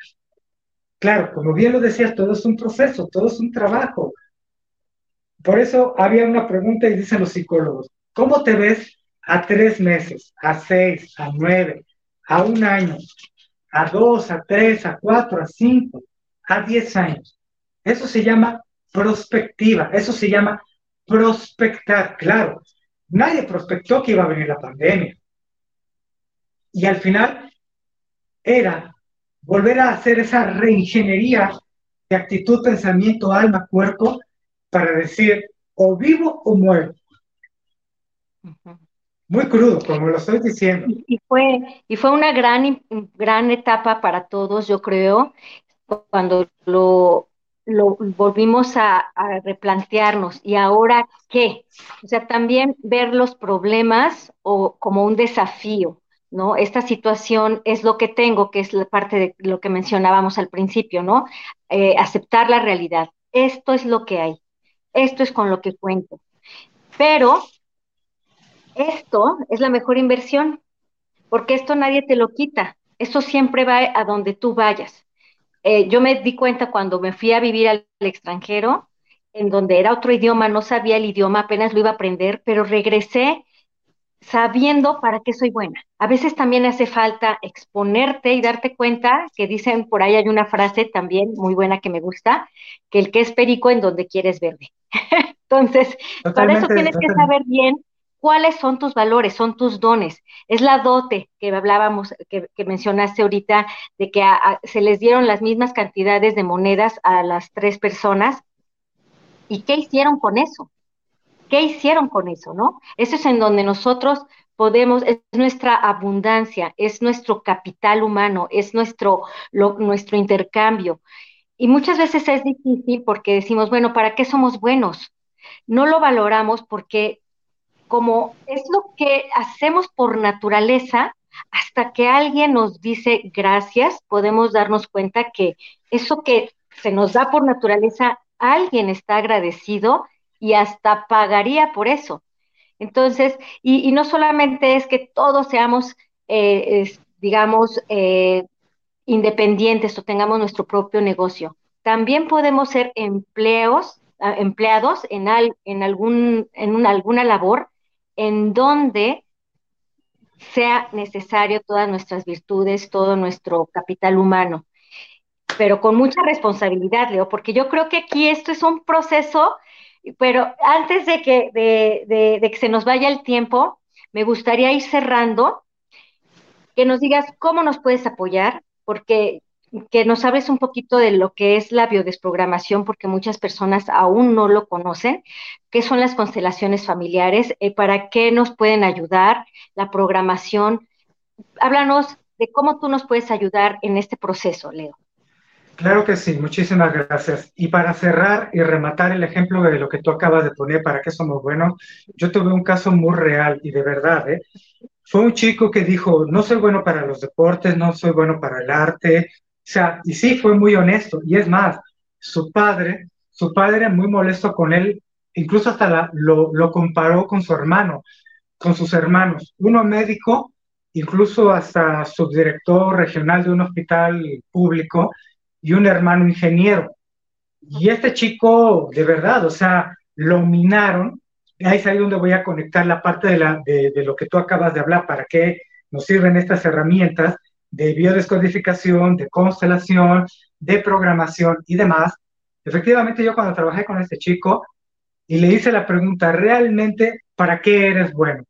Claro, como bien lo decías, todo es un proceso, todo es un trabajo. Por eso había una pregunta y dicen los psicólogos, ¿cómo te ves a tres meses, a seis, a nueve, a un año, a dos, a tres, a cuatro, a cinco, a diez años? Eso se llama prospectiva, eso se llama prospectar, claro. Nadie prospectó que iba a venir la pandemia. Y al final era volver a hacer esa reingeniería de actitud, pensamiento, alma, cuerpo, para decir o vivo o muero. Muy crudo, como lo estoy diciendo. Y fue, y fue una gran, gran etapa para todos, yo creo, cuando lo, lo volvimos a, replantearnos. ¿Y ahora qué? O sea, también ver los problemas o como un desafío, ¿no? Esta situación es lo que tengo, que es la parte de lo que mencionábamos al principio, ¿no? Eh, aceptar la realidad. Esto es lo que hay. Esto es con lo que cuento. Pero esto es la mejor inversión, porque esto nadie te lo quita. Esto siempre va a donde tú vayas. Eh, yo me di cuenta cuando me fui a vivir al extranjero, en donde era otro idioma, no sabía el idioma, apenas lo iba a aprender, pero regresé sabiendo para qué soy buena. A veces también hace falta exponerte y darte cuenta que dicen, por ahí hay una frase también muy buena que me gusta, que el que es perico en donde quieres verde. Entonces, para eso tienes que saber bien cuáles son tus valores, son tus dones. Es la dote que hablábamos, que, mencionaste ahorita, de que se les dieron las mismas cantidades de monedas a las tres personas. ¿Y qué hicieron con eso? ¿Qué hicieron con eso, no? Eso es en donde nosotros podemos, es nuestra abundancia, es nuestro capital humano, es nuestro, nuestro intercambio. Y muchas veces es difícil porque decimos, bueno, ¿para qué somos buenos? No lo valoramos porque como es lo que hacemos por naturaleza, hasta que alguien nos dice gracias, podemos darnos cuenta que eso que se nos da por naturaleza, alguien está agradecido y hasta pagaría por eso. Entonces, y, no solamente es que todos seamos, eh, digamos, eh, independientes o tengamos nuestro propio negocio, también podemos ser empleos, empleados en, en, algún, en alguna labor en donde sea necesario todas nuestras virtudes, todo nuestro capital humano, pero con mucha responsabilidad, Leo, porque yo creo que aquí esto es un proceso, pero antes de que, de, de que se nos vaya el tiempo, me gustaría ir cerrando, que nos digas cómo nos puedes apoyar, porque que nos hables un poquito de lo que es la biodesprogramación, porque muchas personas aún no lo conocen, qué son las constelaciones familiares, eh, para qué nos pueden ayudar, la programación. Háblanos de cómo tú nos puedes ayudar en este proceso, Leo. Claro que sí, muchísimas gracias. Y para cerrar y rematar el ejemplo de lo que tú acabas de poner, para qué somos buenos, yo tuve un caso muy real y de verdad, ¿eh? Fue un chico que dijo, no soy bueno para los deportes, no soy bueno para el arte, o sea, y sí, fue muy honesto. Y es más, su padre, su padre muy molesto con él, incluso hasta lo, lo comparó con su hermano, con sus hermanos. Uno médico, incluso hasta subdirector regional de un hospital público, y un hermano ingeniero. Y este chico, de verdad, o sea, lo minaron. Ahí es ahí donde voy a conectar la parte de, la, de, lo que tú acabas de hablar, para qué nos sirven estas herramientas de biodescodificación, de constelación, de programación y demás. Efectivamente, yo cuando trabajé con este chico y le hice la pregunta, ¿realmente para qué eres bueno?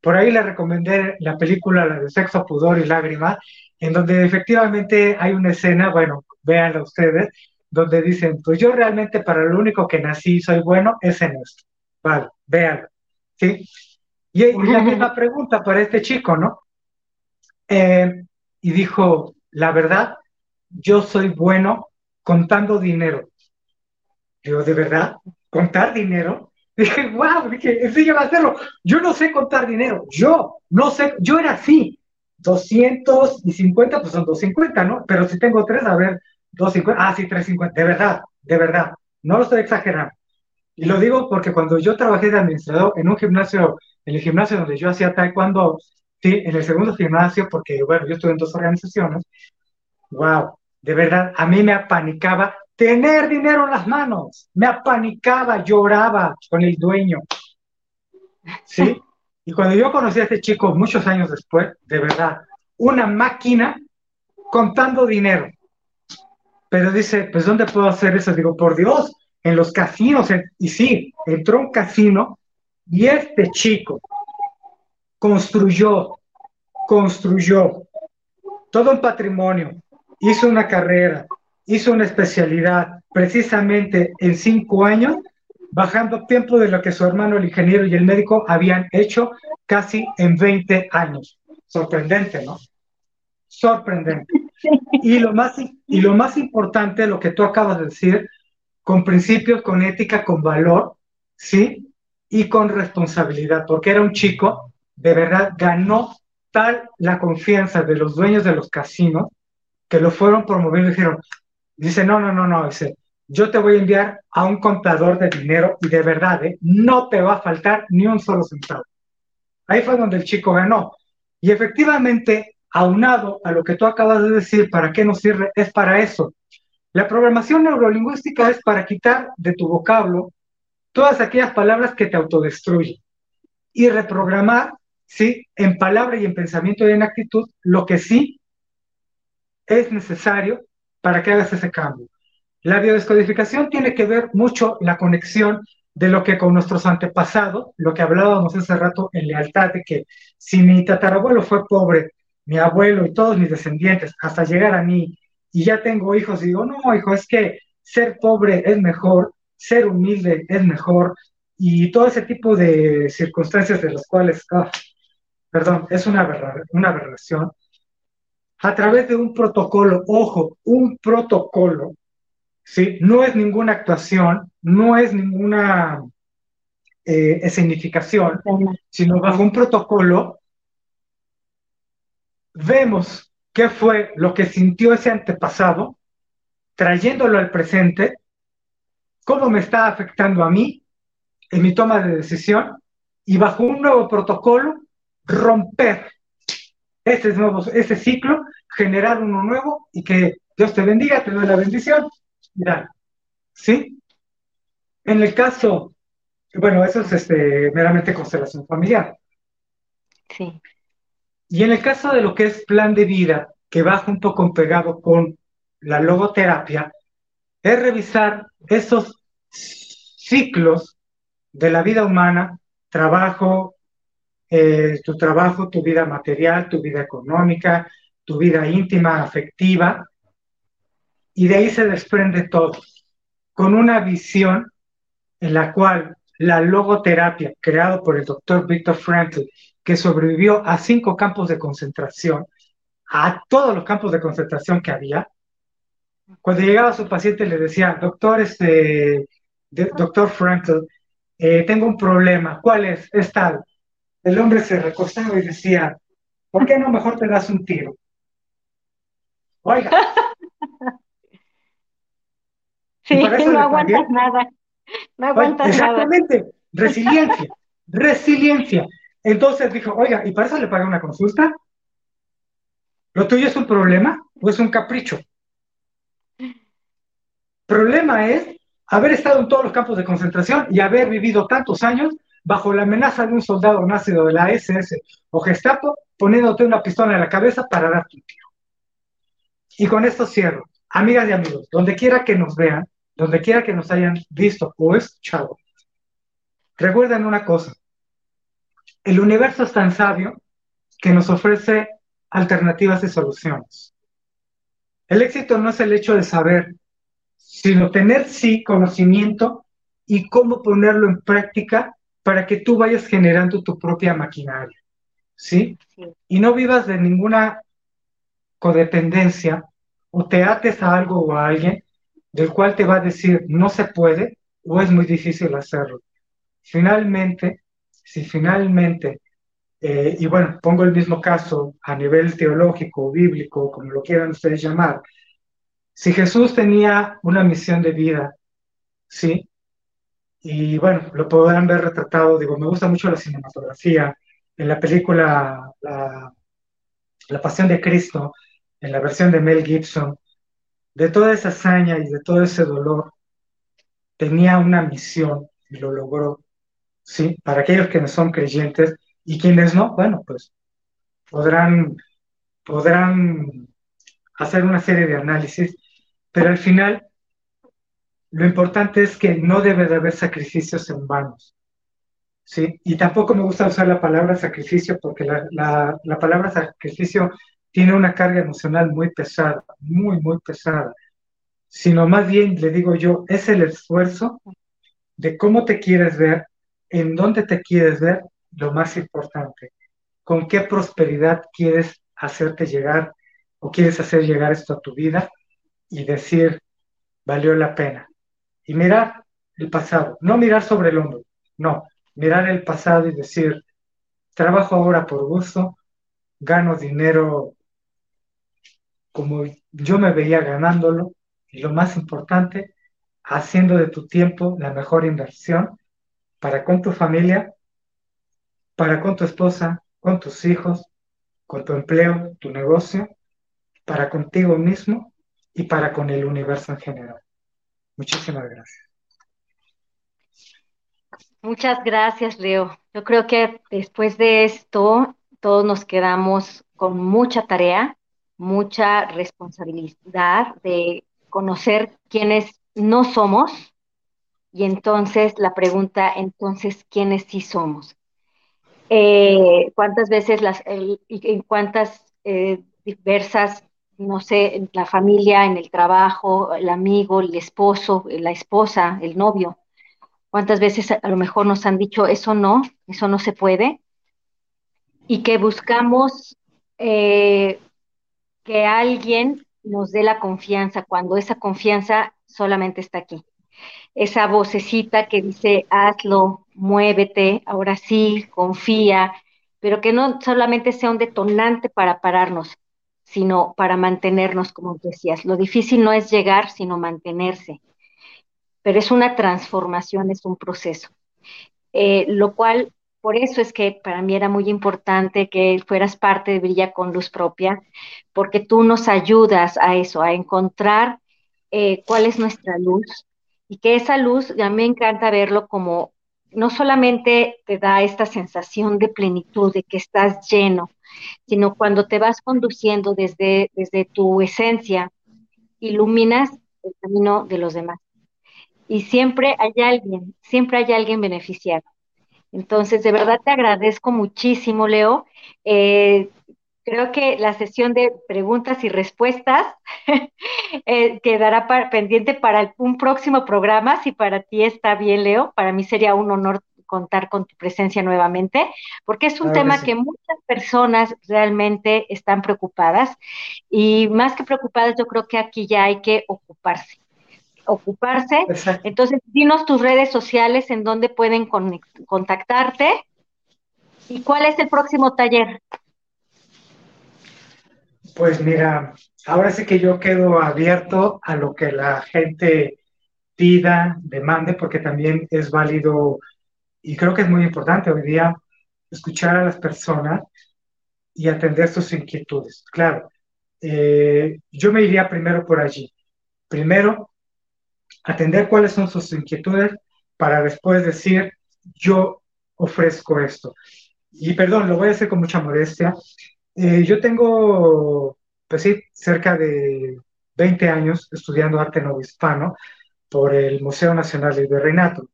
Por ahí le recomendé la película, la de Sexo, Pudor y Lágrimas, en donde efectivamente hay una escena, bueno, véanla ustedes, donde dicen, pues yo realmente para lo único que nací soy bueno es en esto. Vale, véanlo. ¿Sí? Y, y la misma pregunta para este chico, ¿no? Eh, y dijo, la verdad, yo soy bueno contando dinero. Digo, ¿de verdad? ¿Contar dinero? Dije, wow, dije, enséñame a hacerlo. Yo no sé contar dinero. Yo no sé, yo era así. 250, pues son 250, ¿no? Pero si tengo tres, a ver, 250, ah, sí, 350, de verdad, de verdad, no lo estoy exagerando. Y lo digo porque cuando yo trabajé de administrador en un gimnasio, en el gimnasio donde yo hacía taekwondo, sí, en el segundo gimnasio, porque bueno, yo estuve en dos organizaciones, wow, de verdad, a mí me apanicaba tener dinero en las manos, me apanicaba, lloraba con el dueño, ¿sí? Y cuando yo conocí a este chico muchos años después, de verdad, una máquina contando dinero. Pero dice, pues ¿dónde puedo hacer eso? Digo, por Dios, en los casinos. Y sí, entró un casino y este chico construyó, construyó todo un patrimonio, hizo una carrera, hizo una especialidad precisamente en cinco años, bajando tiempo de lo que su hermano, el ingeniero y el médico habían hecho casi en 20 años. Sorprendente, ¿no? Sorprendente. Y lo más, y lo más importante, lo que tú acabas de decir, con principios, con ética, con valor, ¿sí? Y con responsabilidad, porque era un chico, de verdad, ganó tal la confianza de los dueños de los casinos que lo fueron promoviendo y dijeron, dice, no, no, no, no, dice, yo te voy a enviar a un contador de dinero y de verdad, ¿eh? no te va a faltar ni un solo centavo. Ahí fue donde el chico ganó. Y efectivamente, aunado a lo que tú acabas de decir, ¿para qué nos sirve? Es para eso, la programación neurolingüística es para quitar de tu vocablo todas aquellas palabras que te autodestruyen y reprogramar, ¿sí? En palabra y en pensamiento y en actitud, lo que sí es necesario para que hagas ese cambio. La biodescodificación tiene que ver mucho la conexión de lo que con nuestros antepasados, lo que hablábamos hace rato en lealtad, de que si mi tatarabuelo fue pobre, mi abuelo y todos mis descendientes, hasta llegar a mí, y ya tengo hijos y digo, no, hijo, es que ser pobre es mejor, ser humilde es mejor y todo ese tipo de circunstancias de las cuales, ah, perdón, es una, una aberración, a través de un protocolo, ojo, un protocolo, ¿sí? No es ninguna actuación, no es ninguna eh, escenificación, sino bajo un protocolo, vemos qué fue lo que sintió ese antepasado, trayéndolo al presente, cómo me está afectando a mí en mi toma de decisión y bajo un nuevo protocolo romper ese, nuevo, ese ciclo, generar uno nuevo y que Dios te bendiga, te doy la bendición. Mira, ¿sí? En el caso, bueno, eso es este, meramente constelación familiar. Sí. Y en el caso de lo que es plan de vida, que va junto con pegado con la logoterapia, es revisar esos ciclos de la vida humana, trabajo, eh, tu trabajo, tu vida material, tu vida económica, tu vida íntima, afectiva, y de ahí se desprende todo, con una visión en la cual la logoterapia, creado por el doctor Viktor Frankl, que sobrevivió a cinco campos de concentración, a todos los campos de concentración que había, cuando llegaba su paciente le decía, doctor, este, doctor Frankl, eh, tengo un problema, ¿cuál es? Es tal. El hombre se recostaba y decía, ¿por qué no mejor te das un tiro? Oiga. Sí, no aguantas nada. No aguantas exactamente, resiliencia, resiliencia. Entonces dijo, oiga, ¿y para eso le pagué una consulta? ¿Lo tuyo es un problema o es un capricho? Problema es haber estado en todos los campos de concentración y haber vivido tantos años bajo la amenaza de un soldado nacido de la SS o Gestapo poniéndote una pistola en la cabeza para darte un tiro. Y con esto cierro. Amigas y amigos, donde quiera que nos vean, donde quiera que nos hayan visto o escuchado, recuerden una cosa. El universo es tan sabio que nos ofrece alternativas y soluciones. El éxito no es el hecho de saber, sino tener sí conocimiento y cómo ponerlo en práctica para que tú vayas generando tu propia maquinaria, ¿sí? Y no vivas de ninguna codependencia o te ates a algo o a alguien del cual te va a decir no se puede o es muy difícil hacerlo. finalmente, si finalmente, eh, y bueno, pongo el mismo caso a nivel teológico, bíblico, como lo quieran ustedes llamar, si Jesús tenía una misión de vida, ¿sí? Y bueno, lo podrán ver retratado, digo, me gusta mucho la cinematografía, en la película La, la Pasión de Cristo, en la versión de Mel Gibson, de toda esa hazaña y de todo ese dolor, tenía una misión y lo logró, ¿sí? Para aquellos que no son creyentes y quienes no, bueno, pues podrán, podrán hacer una serie de análisis, pero al final lo importante es que no debe de haber sacrificios en vanos. ¿sí? Y tampoco me gusta usar la palabra sacrificio porque la, la, la palabra sacrificio tiene una carga emocional muy pesada, muy, muy pesada, sino más bien, le digo yo, es el esfuerzo de cómo te quieres ver, en dónde te quieres ver, lo más importante, con qué prosperidad quieres hacerte llegar o quieres hacer llegar esto a tu vida y decir, valió la pena. Y mirar el pasado, no mirar sobre el hombro, no, mirar el pasado y decir, trabajo ahora por gusto, gano dinero como yo me veía ganándolo, y lo más importante, haciendo de tu tiempo la mejor inversión para con tu familia, para con tu esposa, con tus hijos, con tu empleo, tu negocio, para contigo mismo y para con el universo en general. Muchísimas gracias. Muchas gracias, Leo. Yo creo que después de esto, todos nos quedamos con mucha tarea, mucha responsabilidad de conocer quiénes no somos y entonces la pregunta, entonces, ¿quiénes sí somos? Eh, ¿Cuántas veces las, en cuántas eh, diversas, no sé, en la familia, en el trabajo, el amigo, el esposo, la esposa, el novio, cuántas veces a lo mejor nos han dicho, eso no, eso no se puede, y que buscamos eh, que alguien nos dé la confianza cuando esa confianza solamente está aquí. Esa vocecita que dice, hazlo, muévete, ahora sí, confía, pero que no solamente sea un detonante para pararnos, sino para mantenernos, como decías. Lo difícil no es llegar, sino mantenerse. Pero es una transformación, es un proceso. Eh, lo cual por eso es que para mí era muy importante que fueras parte de Brilla con Luz Propia, porque tú nos ayudas a eso, a encontrar eh, cuál es nuestra luz y que esa luz, a mí me encanta verlo como no solamente te da esta sensación de plenitud, de que estás lleno, sino cuando te vas conduciendo desde, desde tu esencia, iluminas el camino de los demás. Y siempre hay alguien, siempre hay alguien beneficiado. Entonces, de verdad te agradezco muchísimo, Leo. Eh, creo que la sesión de preguntas y respuestas eh, quedará pendiente para un próximo programa. Si para ti está bien, Leo, para mí sería un honor contar con tu presencia nuevamente, porque es un tema que, que, muchas personas realmente están preocupadas y más que preocupadas, yo creo que aquí ya hay que ocuparse ocuparse. Entonces, dinos tus redes sociales en donde pueden contactarte y cuál es el próximo taller. Pues mira, ahora sí que yo quedo abierto a lo que la gente pida, demande, porque también es válido y creo que es muy importante hoy día escuchar a las personas y atender sus inquietudes. Claro, eh, yo me iría primero por allí. Primero, atender cuáles son sus inquietudes para después decir, yo ofrezco esto. Y perdón, lo voy a hacer con mucha modestia. Eh, yo tengo, pues sí, cerca de 20 años estudiando arte hispano por el Museo Nacional de Reinato,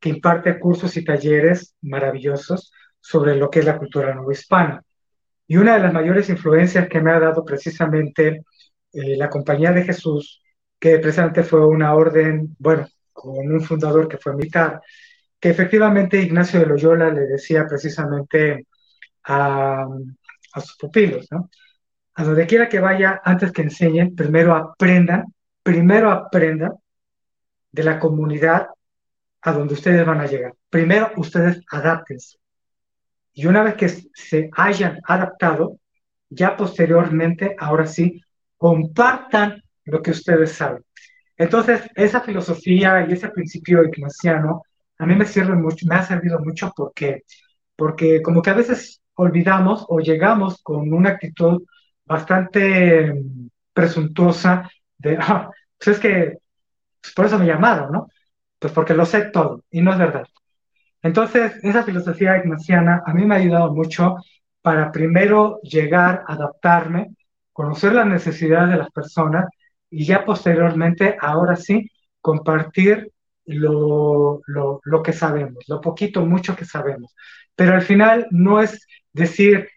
que imparte cursos y talleres maravillosos sobre lo que es la cultura hispana. Y una de las mayores influencias que me ha dado precisamente eh, la Compañía de Jesús que precisamente fue una orden, bueno, con un fundador que fue militar, que efectivamente Ignacio de Loyola le decía precisamente a, a sus pupilos, ¿no? A donde quiera que vaya, antes que enseñen, primero aprendan, primero aprendan de la comunidad a donde ustedes van a llegar. Primero, ustedes adáptense. Y una vez que se hayan adaptado, ya posteriormente, ahora sí, compartan lo que ustedes saben. Entonces, esa filosofía y ese principio ignaciano a mí me sirve mucho, me ha servido mucho porque, porque como que a veces olvidamos o llegamos con una actitud bastante mm, presuntuosa de, ah, pues es que pues por eso me llamaron, ¿no? Pues porque lo sé todo y no es verdad. Entonces, esa filosofía ignaciana a mí me ha ayudado mucho para primero llegar, adaptarme, conocer las necesidades de las personas y ya posteriormente, ahora sí, compartir lo, lo, lo que sabemos, lo poquito, mucho que sabemos. Pero al final no es decir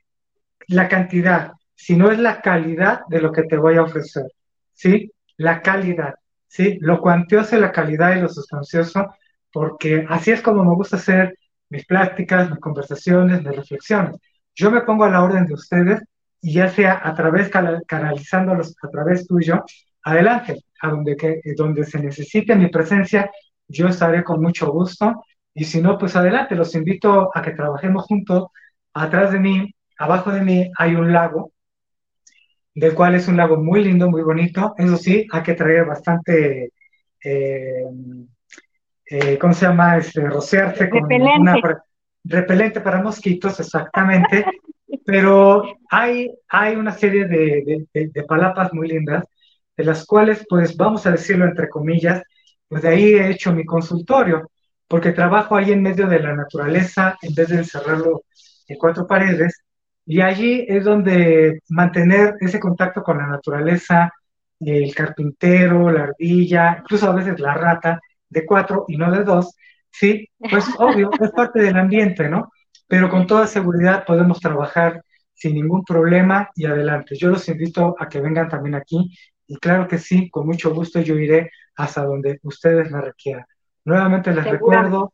la cantidad, sino es la calidad de lo que te voy a ofrecer, ¿sí? La calidad, ¿sí? Lo cuantioso, la calidad y lo sustancioso, porque así es como me gusta hacer mis prácticas, mis conversaciones, mis reflexiones. Yo me pongo a la orden de ustedes y ya sea a través, canalizándolos a través tuyo, adelante, a donde, que, donde se necesite mi presencia, yo estaré con mucho gusto. Y si no, pues adelante, los invito a que trabajemos juntos. Atrás de mí, abajo de mí, hay un lago, del cual es un lago muy lindo, muy bonito. Eso sí, hay que traer bastante, eh, eh, ¿cómo se llama? Este, rociarse con una repelente para mosquitos, exactamente. Pero hay, hay una serie de, de palapas muy lindas de las cuales, pues vamos a decirlo entre comillas, pues de ahí he hecho mi consultorio, porque trabajo ahí en medio de la naturaleza en vez de encerrarlo en cuatro paredes, y allí es donde mantener ese contacto con la naturaleza, el carpintero, la ardilla, incluso a veces la rata, de cuatro y no de dos, sí, pues obvio, es parte del ambiente, ¿no? Pero con toda seguridad podemos trabajar sin ningún problema y adelante. Yo los invito a que vengan también aquí y claro que sí, con mucho gusto yo iré hasta donde ustedes me requieran. Nuevamente les recuerdo,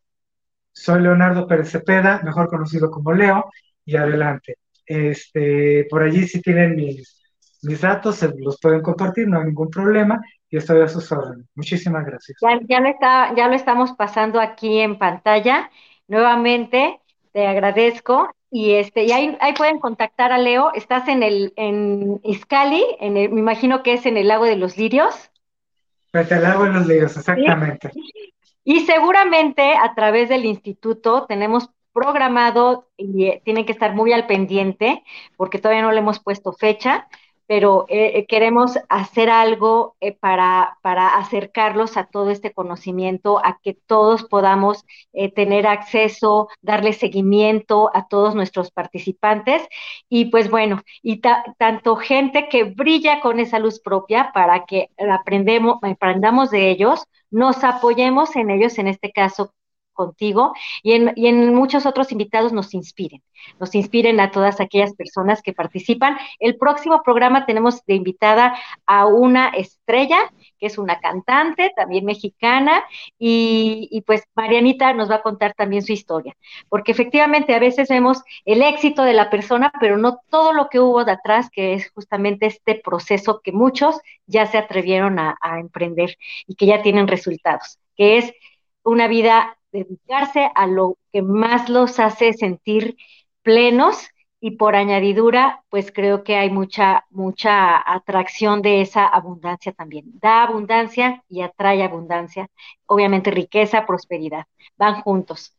soy Leonardo Pérez Cepeda, mejor conocido como Leo, y adelante. Este, por allí si tienen mis, mis datos, se los pueden compartir, no hay ningún problema, y estoy a sus órdenes. Muchísimas gracias. Ya, ya, lo está, ya lo estamos pasando aquí en pantalla. Nuevamente, te agradezco y este, y ahí, ahí, pueden contactar a Leo. Estás en el, en Iscali, en el, me imagino que es en el lago de los lirios. Frente al lago de los lirios, exactamente. Y seguramente a través del instituto tenemos programado y eh, tienen que estar muy al pendiente porque todavía no le hemos puesto fecha pero eh, eh, queremos hacer algo eh, para, para, acercarlos a todo este conocimiento, a que todos podamos tener acceso, darle seguimiento a todos nuestros participantes. Y pues bueno, y tanto gente que brilla con esa luz propia para que aprendemos, aprendamos de ellos, nos apoyemos en ellos, en este caso contigo y en, muchos otros invitados nos inspiren, nos inspiren a todas aquellas personas que participan. El próximo programa tenemos de invitada a una estrella, que es una cantante, también mexicana, y, pues Marianita nos va a contar también su historia, porque efectivamente a veces vemos el éxito de la persona, pero no todo lo que hubo de atrás, que es justamente este proceso que muchos ya se atrevieron a emprender y que ya tienen resultados, que es una vida dedicarse a lo que más los hace sentir plenos y por añadidura, pues creo que hay mucha, mucha atracción de esa abundancia también. Da abundancia y atrae abundancia. Obviamente riqueza, prosperidad, van juntos.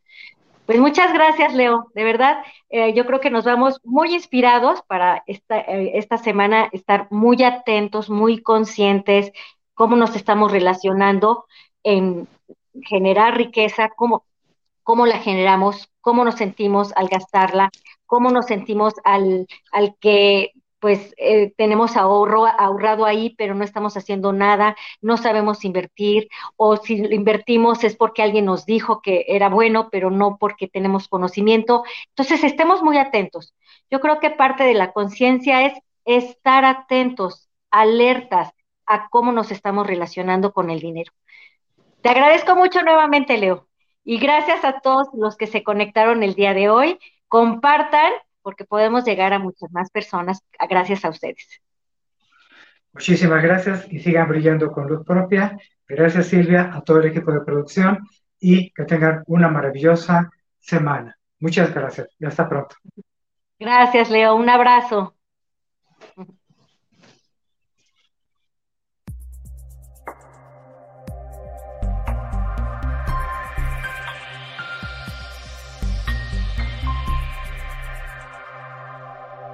Pues muchas gracias, Leo. De verdad, eh, yo creo que nos vamos muy inspirados para esta, eh, esta semana estar muy atentos, muy conscientes, cómo nos estamos relacionando en generar riqueza, cómo, cómo la generamos, cómo nos sentimos al gastarla, cómo nos sentimos al, al que pues eh, tenemos ahorro ahorrado ahí, pero no estamos haciendo nada, no sabemos invertir, o si invertimos es porque alguien nos dijo que era bueno, pero no porque tenemos conocimiento. Entonces, estemos muy atentos. Yo creo que parte de la conciencia es estar atentos, alertas a cómo nos estamos relacionando con el dinero. Te agradezco mucho nuevamente, Leo. Y gracias a todos los que se conectaron el día de hoy. Compartan porque podemos llegar a muchas más personas gracias a ustedes. Muchísimas gracias y sigan brillando con luz propia. Gracias Silvia, a todo el equipo de producción y que tengan una maravillosa semana. Muchas gracias y hasta pronto. Gracias, Leo. Un abrazo.